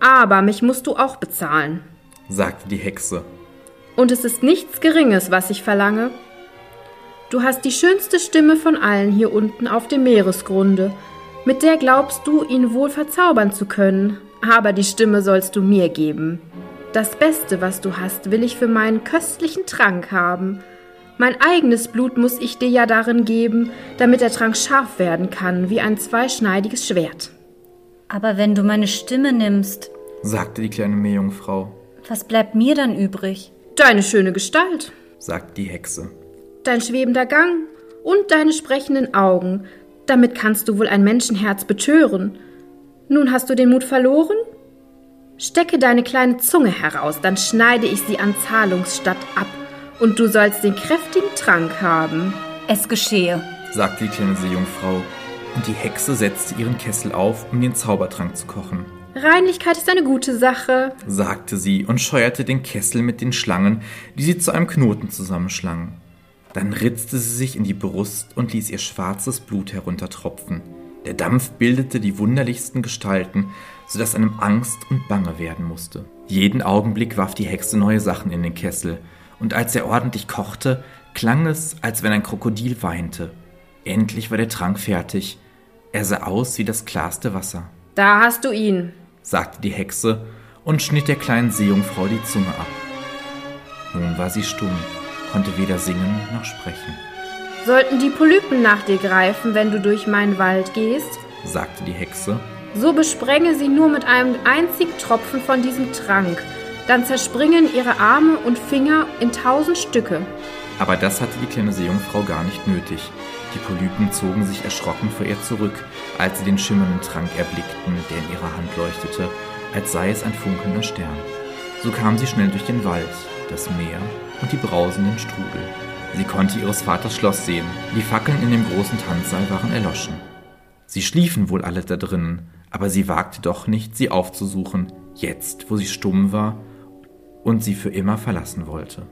Aber mich musst du auch bezahlen, sagte die Hexe. Und es ist nichts Geringes, was ich verlange. Du hast die schönste Stimme von allen hier unten auf dem Meeresgrunde. Mit der glaubst du, ihn wohl verzaubern zu können, aber die Stimme sollst du mir geben. Das Beste, was du hast, will ich für meinen köstlichen Trank haben. Mein eigenes Blut muss ich dir ja darin geben, damit der Trank scharf werden kann, wie ein zweischneidiges Schwert. Aber wenn du meine Stimme nimmst, sagte die kleine Meerjungfrau, was bleibt mir dann übrig? Deine schöne Gestalt, sagte die Hexe dein schwebender Gang und deine sprechenden Augen. Damit kannst du wohl ein Menschenherz betören. Nun hast du den Mut verloren? Stecke deine kleine Zunge heraus, dann schneide ich sie an Zahlungsstatt ab, und du sollst den kräftigen Trank haben. Es geschehe, sagte die kleine Seejungfrau, und die Hexe setzte ihren Kessel auf, um den Zaubertrank zu kochen. Reinlichkeit ist eine gute Sache, sagte sie und scheuerte den Kessel mit den Schlangen, die sie zu einem Knoten zusammenschlang. Dann ritzte sie sich in die Brust und ließ ihr schwarzes Blut heruntertropfen. Der Dampf bildete die wunderlichsten Gestalten, so dass einem Angst und Bange werden musste. Jeden Augenblick warf die Hexe neue Sachen in den Kessel, und als er ordentlich kochte, klang es, als wenn ein Krokodil weinte. Endlich war der Trank fertig. Er sah aus wie das klarste Wasser. Da hast du ihn, sagte die Hexe und schnitt der kleinen Seejungfrau die Zunge ab. Nun war sie stumm konnte weder singen noch sprechen. Sollten die Polypen nach dir greifen, wenn du durch meinen Wald gehst, sagte die Hexe, so besprenge sie nur mit einem einzigen Tropfen von diesem Trank, dann zerspringen ihre Arme und Finger in tausend Stücke. Aber das hatte die kleine Seejungfrau gar nicht nötig. Die Polypen zogen sich erschrocken vor ihr zurück, als sie den schimmernden Trank erblickten, der in ihrer Hand leuchtete, als sei es ein funkelnder Stern. So kam sie schnell durch den Wald, das Meer und die brausenden Strudel. Sie konnte ihres Vaters Schloss sehen. Die Fackeln in dem großen Tanzsaal waren erloschen. Sie schliefen wohl alle da drinnen, aber sie wagte doch nicht, sie aufzusuchen, jetzt, wo sie stumm war und sie für immer verlassen wollte.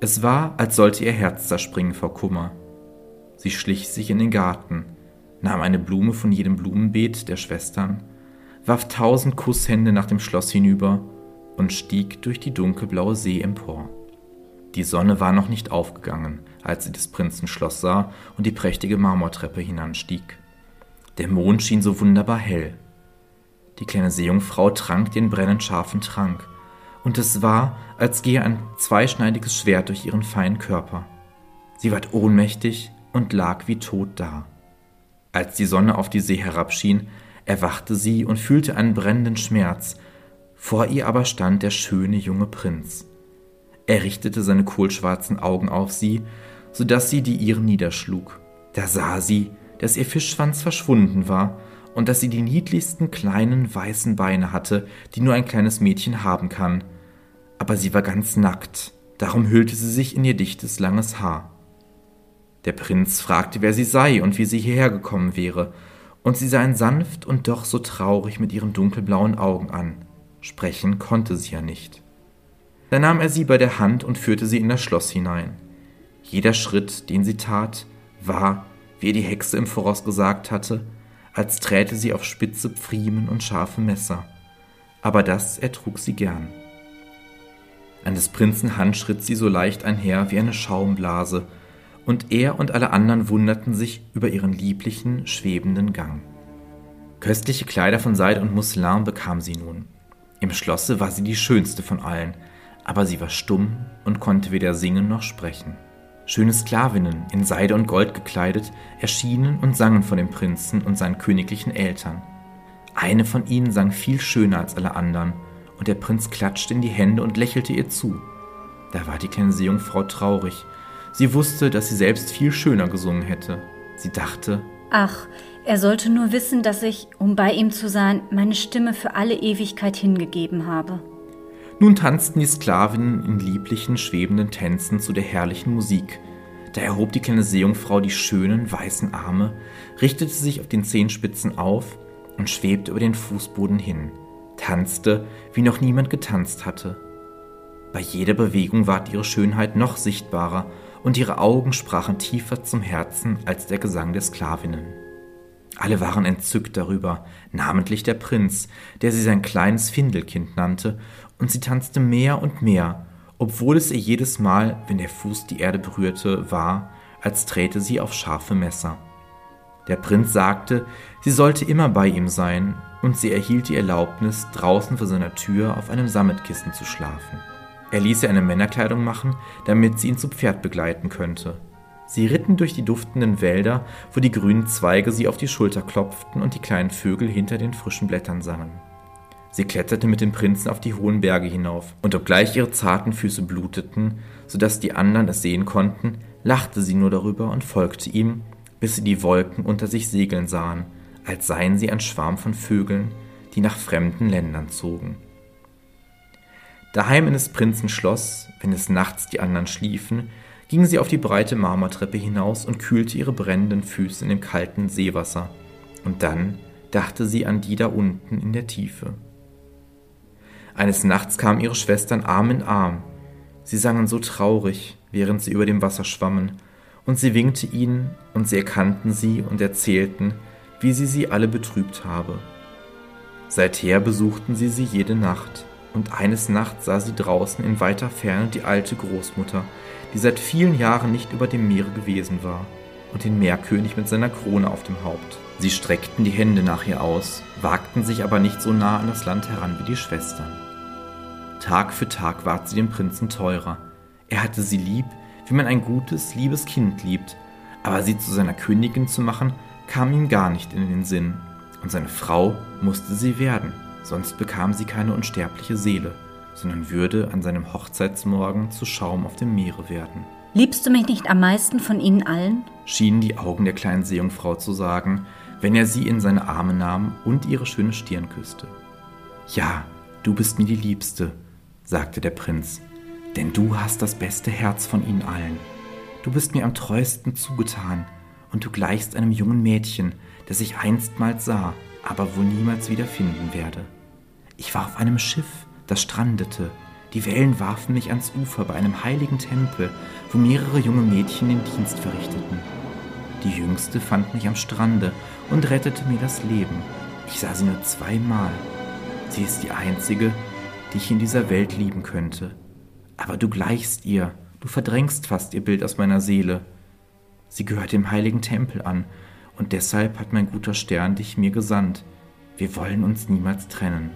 Es war, als sollte ihr Herz zerspringen vor Kummer. Sie schlich sich in den Garten, nahm eine Blume von jedem Blumenbeet der Schwestern, warf tausend Kusshände nach dem Schloss hinüber und stieg durch die dunkelblaue See empor. Die Sonne war noch nicht aufgegangen, als sie des Prinzen Schloss sah und die prächtige Marmortreppe hinanstieg. Der Mond schien so wunderbar hell. Die kleine Seejungfrau trank den brennend scharfen Trank, und es war, als gehe ein zweischneidiges Schwert durch ihren feinen Körper. Sie ward ohnmächtig und lag wie tot da. Als die Sonne auf die See herabschien, erwachte sie und fühlte einen brennenden Schmerz. Vor ihr aber stand der schöne junge Prinz. Er richtete seine kohlschwarzen Augen auf sie, so dass sie die ihren niederschlug. Da sah sie, dass ihr Fischschwanz verschwunden war und dass sie die niedlichsten kleinen weißen Beine hatte, die nur ein kleines Mädchen haben kann. Aber sie war ganz nackt, darum hüllte sie sich in ihr dichtes langes Haar. Der Prinz fragte, wer sie sei und wie sie hierher gekommen wäre, und sie sah ihn sanft und doch so traurig mit ihren dunkelblauen Augen an. Sprechen konnte sie ja nicht. Da nahm er sie bei der Hand und führte sie in das Schloss hinein. Jeder Schritt, den sie tat, war, wie die Hexe im Voraus gesagt hatte, als träte sie auf spitze Pfriemen und scharfe Messer. Aber das ertrug sie gern. An des Prinzen Hand schritt sie so leicht einher wie eine Schaumblase, und er und alle anderen wunderten sich über ihren lieblichen, schwebenden Gang. Köstliche Kleider von Seide und Musselin bekam sie nun. Im Schlosse war sie die schönste von allen, aber sie war stumm und konnte weder singen noch sprechen. Schöne Sklavinnen, in Seide und Gold gekleidet, erschienen und sangen vor dem Prinzen und seinen königlichen Eltern. Eine von ihnen sang viel schöner als alle anderen, und der Prinz klatschte in die Hände und lächelte ihr zu. Da war die kleine Seejungfrau traurig. Sie wusste, dass sie selbst viel schöner gesungen hätte. Sie dachte, Ach, er sollte nur wissen, dass ich, um bei ihm zu sein, meine Stimme für alle Ewigkeit hingegeben habe. Nun tanzten die Sklavinnen in lieblichen, schwebenden Tänzen zu der herrlichen Musik. Da erhob die kleine Seejungfrau die schönen, weißen Arme, richtete sich auf den Zehenspitzen auf und schwebte über den Fußboden hin, tanzte, wie noch niemand getanzt hatte. Bei jeder Bewegung ward ihre Schönheit noch sichtbarer und ihre Augen sprachen tiefer zum Herzen als der Gesang der Sklavinnen. Alle waren entzückt darüber, namentlich der Prinz, der sie sein kleines Findelkind nannte und sie tanzte mehr und mehr, obwohl es ihr jedes Mal, wenn der Fuß die Erde berührte, war, als träte sie auf scharfe Messer. Der Prinz sagte, sie sollte immer bei ihm sein, und sie erhielt die Erlaubnis, draußen vor seiner Tür auf einem Sammetkissen zu schlafen. Er ließ ihr eine Männerkleidung machen, damit sie ihn zu Pferd begleiten könnte. Sie ritten durch die duftenden Wälder, wo die grünen Zweige sie auf die Schulter klopften und die kleinen Vögel hinter den frischen Blättern sangen. Sie kletterte mit dem Prinzen auf die hohen Berge hinauf, und obgleich ihre zarten Füße bluteten, so dass die anderen es sehen konnten, lachte sie nur darüber und folgte ihm, bis sie die Wolken unter sich segeln sahen, als seien sie ein Schwarm von Vögeln, die nach fremden Ländern zogen. Daheim in des Prinzen Schloss, wenn es nachts die anderen schliefen, ging sie auf die breite Marmortreppe hinaus und kühlte ihre brennenden Füße in dem kalten Seewasser. Und dann dachte sie an die da unten in der Tiefe. Eines Nachts kamen ihre Schwestern Arm in Arm. Sie sangen so traurig, während sie über dem Wasser schwammen, und sie winkte ihnen, und sie erkannten sie und erzählten, wie sie sie alle betrübt habe. Seither besuchten sie sie jede Nacht, und eines Nachts sah sie draußen in weiter Ferne die alte Großmutter, die seit vielen Jahren nicht über dem Meere gewesen war, und den Meerkönig mit seiner Krone auf dem Haupt. Sie streckten die Hände nach ihr aus, wagten sich aber nicht so nah an das Land heran wie die Schwestern. Tag für Tag ward sie dem Prinzen teurer. Er hatte sie lieb, wie man ein gutes, liebes Kind liebt, aber sie zu seiner Königin zu machen, kam ihm gar nicht in den Sinn, und seine Frau musste sie werden, sonst bekam sie keine unsterbliche Seele, sondern würde an seinem Hochzeitsmorgen zu Schaum auf dem Meere werden. Liebst du mich nicht am meisten von ihnen allen? schienen die Augen der kleinen Seejungfrau zu sagen, wenn er sie in seine Arme nahm und ihre schöne Stirn küsste. Ja, du bist mir die Liebste, sagte der Prinz, denn du hast das beste Herz von ihnen allen. Du bist mir am treuesten zugetan, und du gleichst einem jungen Mädchen, das ich einstmals sah, aber wohl niemals wieder finden werde. Ich war auf einem Schiff, das strandete. Die Wellen warfen mich ans Ufer bei einem heiligen Tempel, wo mehrere junge Mädchen den Dienst verrichteten. Die jüngste fand mich am Strande und rettete mir das Leben. Ich sah sie nur zweimal. Sie ist die einzige, die ich in dieser Welt lieben könnte. Aber du gleichst ihr, du verdrängst fast ihr Bild aus meiner Seele. Sie gehört dem heiligen Tempel an, und deshalb hat mein guter Stern dich mir gesandt. Wir wollen uns niemals trennen.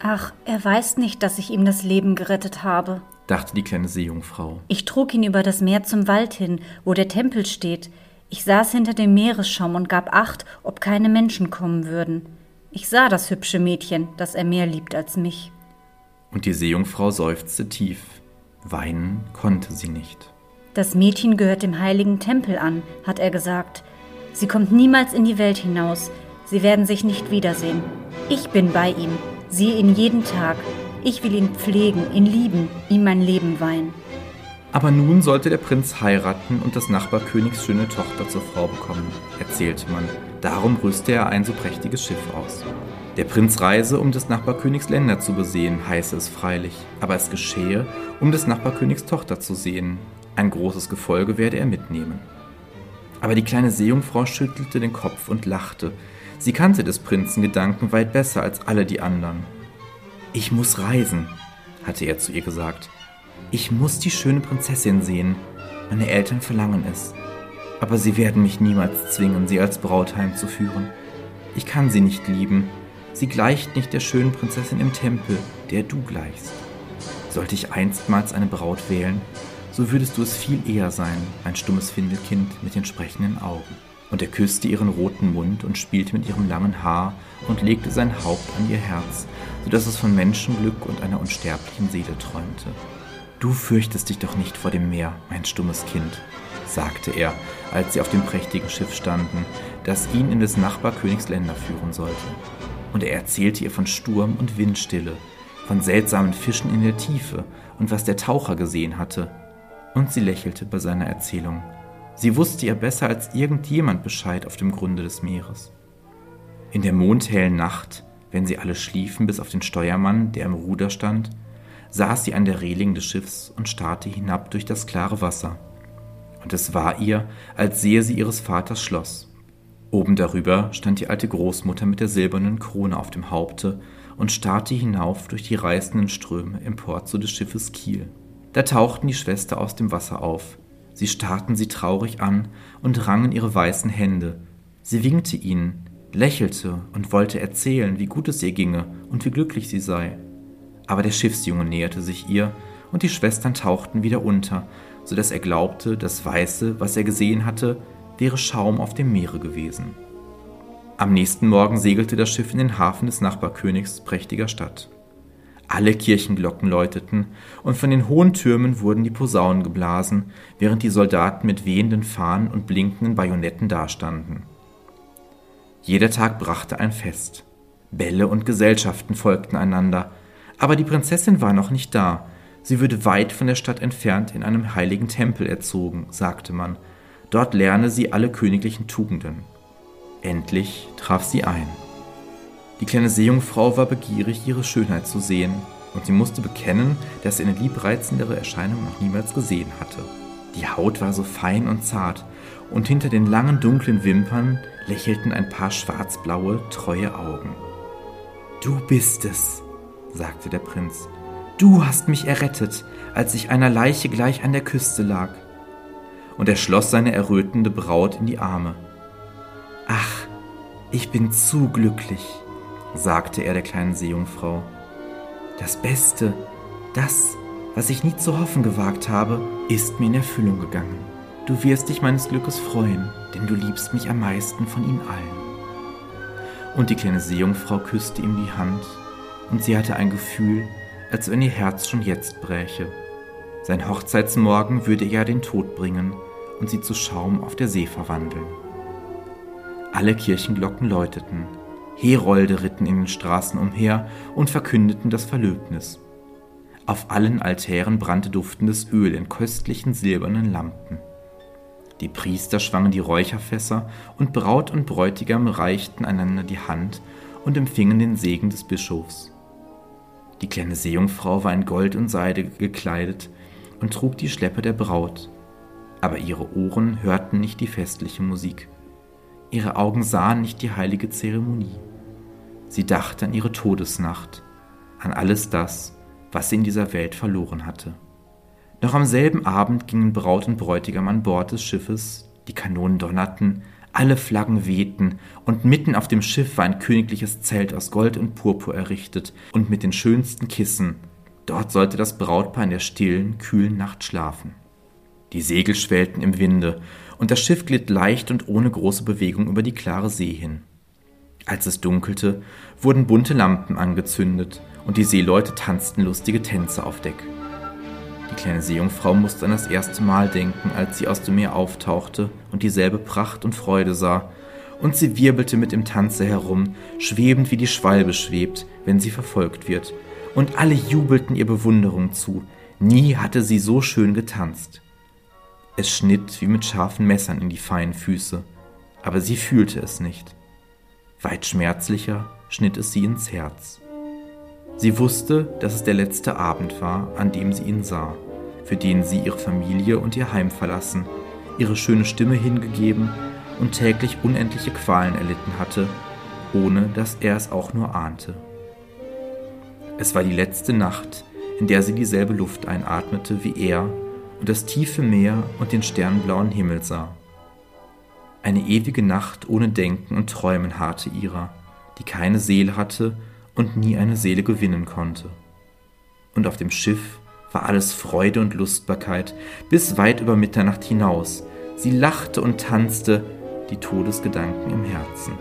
Ach, er weiß nicht, dass ich ihm das Leben gerettet habe, dachte die kleine Seejungfrau. Ich trug ihn über das Meer zum Wald hin, wo der Tempel steht. Ich saß hinter dem Meeresschaum und gab acht, ob keine Menschen kommen würden. Ich sah das hübsche Mädchen, das er mehr liebt als mich. Und die Seejungfrau seufzte tief. Weinen konnte sie nicht. Das Mädchen gehört dem heiligen Tempel an, hat er gesagt. Sie kommt niemals in die Welt hinaus. Sie werden sich nicht wiedersehen. Ich bin bei ihm, sie ihn jeden Tag. Ich will ihn pflegen, ihn lieben, ihm mein Leben weihen. Aber nun sollte der Prinz heiraten und des Nachbarkönigs schöne Tochter zur Frau bekommen, erzählte man. Darum rüste er ein so prächtiges Schiff aus. Der Prinz reise, um des Nachbarkönigs Länder zu besehen, heiße es freilich, aber es geschehe, um des Nachbarkönigs Tochter zu sehen. Ein großes Gefolge werde er mitnehmen. Aber die kleine Seejungfrau schüttelte den Kopf und lachte. Sie kannte des Prinzen Gedanken weit besser als alle die anderen. Ich muss reisen, hatte er zu ihr gesagt. Ich muss die schöne Prinzessin sehen. Meine Eltern verlangen es. Aber sie werden mich niemals zwingen, sie als Braut heimzuführen. Ich kann sie nicht lieben. Sie gleicht nicht der schönen Prinzessin im Tempel, der du gleichst. Sollte ich einstmals eine Braut wählen, so würdest du es viel eher sein, ein stummes Findelkind mit den sprechenden Augen. Und er küsste ihren roten Mund und spielte mit ihrem langen Haar und legte sein Haupt an ihr Herz, so dass es von Menschenglück und einer unsterblichen Seele träumte. Du fürchtest dich doch nicht vor dem Meer, mein stummes Kind, sagte er, als sie auf dem prächtigen Schiff standen, das ihn in des Nachbarkönigs Länder führen sollte. Und er erzählte ihr von Sturm und Windstille, von seltsamen Fischen in der Tiefe und was der Taucher gesehen hatte. Und sie lächelte bei seiner Erzählung. Sie wusste ihr besser als irgendjemand Bescheid auf dem Grunde des Meeres. In der mondhellen Nacht, wenn sie alle schliefen, bis auf den Steuermann, der im Ruder stand, saß sie an der Reling des Schiffs und starrte hinab durch das klare Wasser. Und es war ihr, als sehe sie ihres Vaters Schloss. Oben darüber stand die alte Großmutter mit der silbernen Krone auf dem Haupte und starrte hinauf durch die reißenden Ströme empor zu des Schiffes Kiel. Da tauchten die Schwester aus dem Wasser auf. Sie starrten sie traurig an und rangen ihre weißen Hände. Sie winkte ihnen, lächelte und wollte erzählen, wie gut es ihr ginge und wie glücklich sie sei aber der Schiffsjunge näherte sich ihr, und die Schwestern tauchten wieder unter, so dass er glaubte, das Weiße, was er gesehen hatte, wäre Schaum auf dem Meere gewesen. Am nächsten Morgen segelte das Schiff in den Hafen des Nachbarkönigs prächtiger Stadt. Alle Kirchenglocken läuteten, und von den hohen Türmen wurden die Posaunen geblasen, während die Soldaten mit wehenden Fahnen und blinkenden Bajonetten dastanden. Jeder Tag brachte ein Fest. Bälle und Gesellschaften folgten einander, aber die Prinzessin war noch nicht da. Sie würde weit von der Stadt entfernt in einem heiligen Tempel erzogen, sagte man. Dort lerne sie alle königlichen Tugenden. Endlich traf sie ein. Die kleine Seejungfrau war begierig, ihre Schönheit zu sehen, und sie musste bekennen, dass sie eine liebreizendere Erscheinung noch niemals gesehen hatte. Die Haut war so fein und zart, und hinter den langen dunklen Wimpern lächelten ein paar schwarzblaue, treue Augen. Du bist es, sagte der Prinz. Du hast mich errettet, als ich einer Leiche gleich an der Küste lag. Und er schloss seine errötende Braut in die Arme. Ach, ich bin zu glücklich, sagte er der kleinen Seejungfrau. Das Beste, das, was ich nie zu hoffen gewagt habe, ist mir in Erfüllung gegangen. Du wirst dich meines Glückes freuen, denn du liebst mich am meisten von ihnen allen. Und die kleine Seejungfrau küsste ihm die Hand und sie hatte ein Gefühl, als wenn ihr Herz schon jetzt bräche. Sein Hochzeitsmorgen würde ihr den Tod bringen und sie zu Schaum auf der See verwandeln. Alle Kirchenglocken läuteten, Herolde ritten in den Straßen umher und verkündeten das Verlöbnis. Auf allen Altären brannte duftendes Öl in köstlichen silbernen Lampen. Die Priester schwangen die Räucherfässer und Braut und Bräutigam reichten einander die Hand und empfingen den Segen des Bischofs. Die kleine Seejungfrau war in Gold und Seide gekleidet und trug die Schleppe der Braut, aber ihre Ohren hörten nicht die festliche Musik. Ihre Augen sahen nicht die heilige Zeremonie. Sie dachte an ihre Todesnacht, an alles das, was sie in dieser Welt verloren hatte. Noch am selben Abend gingen Braut und Bräutigam an Bord des Schiffes, die Kanonen donnerten, alle Flaggen wehten, und mitten auf dem Schiff war ein königliches Zelt aus Gold und Purpur errichtet und mit den schönsten Kissen. Dort sollte das Brautpaar in der stillen, kühlen Nacht schlafen. Die Segel schwellten im Winde, und das Schiff glitt leicht und ohne große Bewegung über die klare See hin. Als es dunkelte, wurden bunte Lampen angezündet und die Seeleute tanzten lustige Tänze auf Deck. Die kleine Seejungfrau musste an das erste Mal denken, als sie aus dem Meer auftauchte und dieselbe Pracht und Freude sah, und sie wirbelte mit dem Tanze herum, schwebend wie die Schwalbe schwebt, wenn sie verfolgt wird, und alle jubelten ihr Bewunderung zu, nie hatte sie so schön getanzt. Es schnitt wie mit scharfen Messern in die feinen Füße, aber sie fühlte es nicht. Weit schmerzlicher schnitt es sie ins Herz. Sie wusste, dass es der letzte Abend war, an dem sie ihn sah, für den sie ihre Familie und ihr Heim verlassen, ihre schöne Stimme hingegeben und täglich unendliche Qualen erlitten hatte, ohne dass er es auch nur ahnte. Es war die letzte Nacht, in der sie dieselbe Luft einatmete wie er und das tiefe Meer und den sternblauen Himmel sah. Eine ewige Nacht ohne Denken und Träumen harrte ihrer, die keine Seele hatte und nie eine Seele gewinnen konnte. Und auf dem Schiff war alles Freude und Lustbarkeit bis weit über Mitternacht hinaus. Sie lachte und tanzte, die Todesgedanken im Herzen.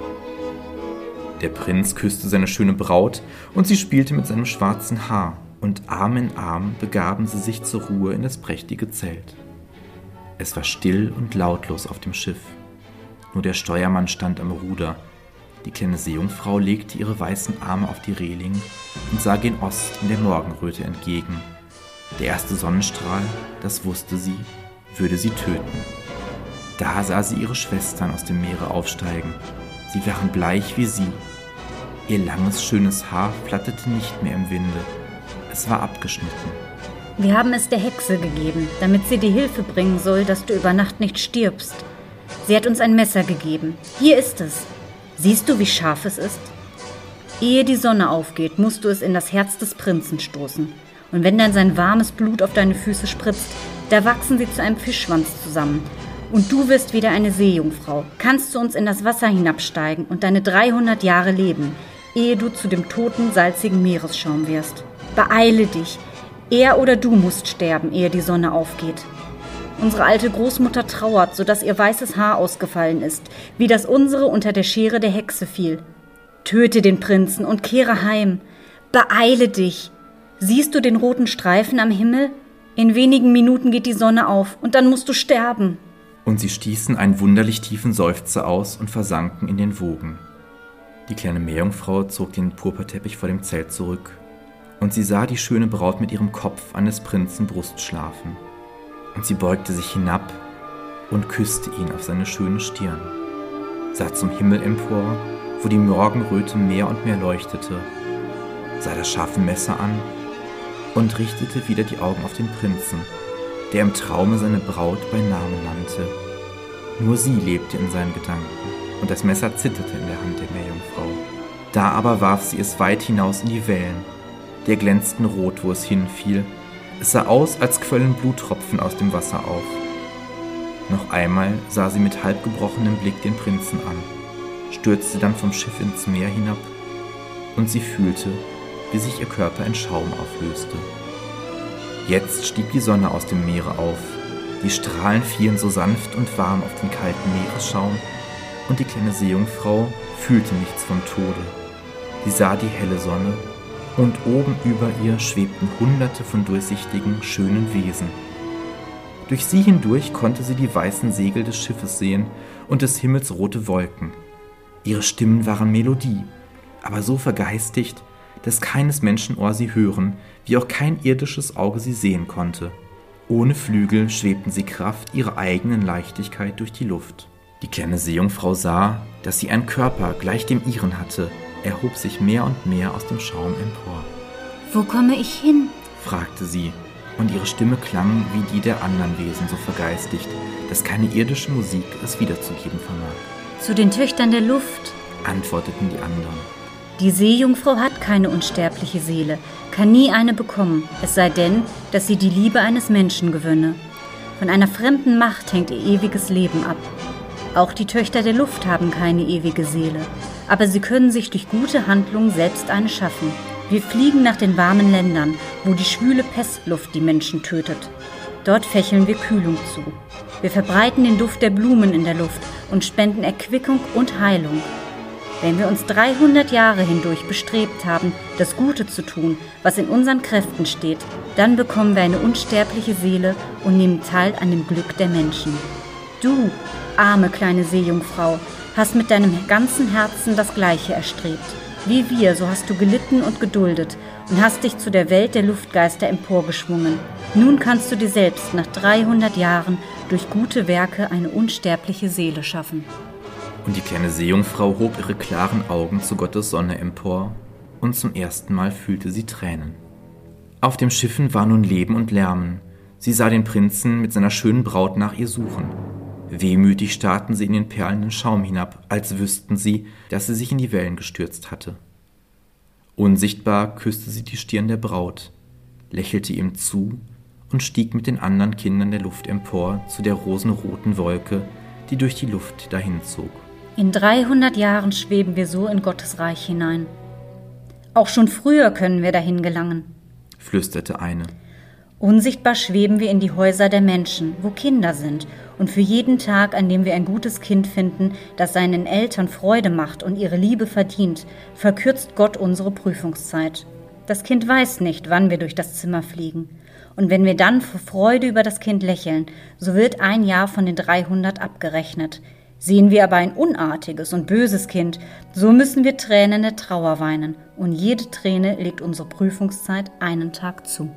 Der Prinz küsste seine schöne Braut und sie spielte mit seinem schwarzen Haar, und Arm in Arm begaben sie sich zur Ruhe in das prächtige Zelt. Es war still und lautlos auf dem Schiff. Nur der Steuermann stand am Ruder. Die kleine Seejungfrau legte ihre weißen Arme auf die Reling und sah gen Ost in der Morgenröte entgegen. Der erste Sonnenstrahl, das wusste sie, würde sie töten. Da sah sie ihre Schwestern aus dem Meere aufsteigen. Sie waren bleich wie sie. Ihr langes, schönes Haar flatterte nicht mehr im Winde. Es war abgeschnitten. Wir haben es der Hexe gegeben, damit sie dir Hilfe bringen soll, dass du über Nacht nicht stirbst. Sie hat uns ein Messer gegeben. Hier ist es. Siehst du, wie scharf es ist? Ehe die Sonne aufgeht, musst du es in das Herz des Prinzen stoßen. Und wenn dann sein warmes Blut auf deine Füße spritzt, da wachsen sie zu einem Fischschwanz zusammen. Und du wirst wieder eine Seejungfrau, kannst du uns in das Wasser hinabsteigen und deine 300 Jahre leben, ehe du zu dem toten, salzigen Meeresschaum wirst. Beeile dich. Er oder du musst sterben, ehe die Sonne aufgeht. Unsere alte Großmutter trauert, so dass ihr weißes Haar ausgefallen ist, wie das unsere unter der Schere der Hexe fiel. Töte den Prinzen und kehre heim. Beeile dich. Siehst du den roten Streifen am Himmel? In wenigen Minuten geht die Sonne auf und dann musst du sterben. Und sie stießen einen wunderlich tiefen Seufzer aus und versanken in den Wogen. Die kleine Meerjungfrau zog den Purpurteppich vor dem Zelt zurück und sie sah die schöne Braut mit ihrem Kopf an des Prinzen Brust schlafen. Und sie beugte sich hinab und küsste ihn auf seine schöne Stirn, sah zum Himmel empor, wo die Morgenröte mehr und mehr leuchtete, sah das scharfe Messer an und richtete wieder die Augen auf den Prinzen, der im Traume seine Braut bei Namen nannte. Nur sie lebte in seinen Gedanken, und das Messer zitterte in der Hand der Meerjungfrau. Da aber warf sie es weit hinaus in die Wellen, der glänzten rot, wo es hinfiel. Es sah aus, als quöllen Bluttropfen aus dem Wasser auf. Noch einmal sah sie mit halbgebrochenem Blick den Prinzen an, stürzte dann vom Schiff ins Meer hinab, und sie fühlte, wie sich ihr Körper in Schaum auflöste. Jetzt stieg die Sonne aus dem Meere auf, die Strahlen fielen so sanft und warm auf den kalten Meeresschaum, und die kleine Seejungfrau fühlte nichts vom Tode. Sie sah die helle Sonne und oben über ihr schwebten hunderte von durchsichtigen, schönen Wesen. Durch sie hindurch konnte sie die weißen Segel des Schiffes sehen und des Himmels rote Wolken. Ihre Stimmen waren Melodie, aber so vergeistigt, dass keines Menschenohr sie hören, wie auch kein irdisches Auge sie sehen konnte. Ohne Flügel schwebten sie Kraft ihrer eigenen Leichtigkeit durch die Luft. Die kleine Seejungfrau sah, dass sie einen Körper gleich dem ihren hatte, erhob sich mehr und mehr aus dem Schaum empor. Wo komme ich hin? fragte sie, und ihre Stimme klang wie die der anderen Wesen so vergeistigt, dass keine irdische Musik es wiederzugeben vermag. Zu den Töchtern der Luft, antworteten die anderen. Die Seejungfrau hat keine unsterbliche Seele, kann nie eine bekommen, es sei denn, dass sie die Liebe eines Menschen gewönne. Von einer fremden Macht hängt ihr ewiges Leben ab. Auch die Töchter der Luft haben keine ewige Seele, aber sie können sich durch gute Handlung selbst eine schaffen. Wir fliegen nach den warmen Ländern, wo die schwüle Pestluft die Menschen tötet. Dort fächeln wir Kühlung zu. Wir verbreiten den Duft der Blumen in der Luft und spenden Erquickung und Heilung. Wenn wir uns 300 Jahre hindurch bestrebt haben, das Gute zu tun, was in unseren Kräften steht, dann bekommen wir eine unsterbliche Seele und nehmen teil an dem Glück der Menschen. Du, arme kleine Seejungfrau, hast mit deinem ganzen Herzen das Gleiche erstrebt. Wie wir, so hast du gelitten und geduldet und hast dich zu der Welt der Luftgeister emporgeschwungen. Nun kannst du dir selbst nach 300 Jahren durch gute Werke eine unsterbliche Seele schaffen. Und die kleine Seejungfrau hob ihre klaren Augen zu Gottes Sonne empor, und zum ersten Mal fühlte sie Tränen. Auf dem Schiffen war nun Leben und Lärmen. Sie sah den Prinzen mit seiner schönen Braut nach ihr suchen. Wehmütig starrten sie in den perlenden Schaum hinab, als wüssten sie, dass sie sich in die Wellen gestürzt hatte. Unsichtbar küsste sie die Stirn der Braut, lächelte ihm zu und stieg mit den anderen Kindern der Luft empor zu der rosenroten Wolke, die durch die Luft dahinzog. In 300 Jahren schweben wir so in Gottes Reich hinein. Auch schon früher können wir dahin gelangen, flüsterte eine. Unsichtbar schweben wir in die Häuser der Menschen, wo Kinder sind, und für jeden Tag, an dem wir ein gutes Kind finden, das seinen Eltern Freude macht und ihre Liebe verdient, verkürzt Gott unsere Prüfungszeit. Das Kind weiß nicht, wann wir durch das Zimmer fliegen. Und wenn wir dann vor Freude über das Kind lächeln, so wird ein Jahr von den 300 abgerechnet. Sehen wir aber ein unartiges und böses Kind, so müssen wir Tränen der Trauer weinen, und jede Träne legt unsere Prüfungszeit einen Tag zu.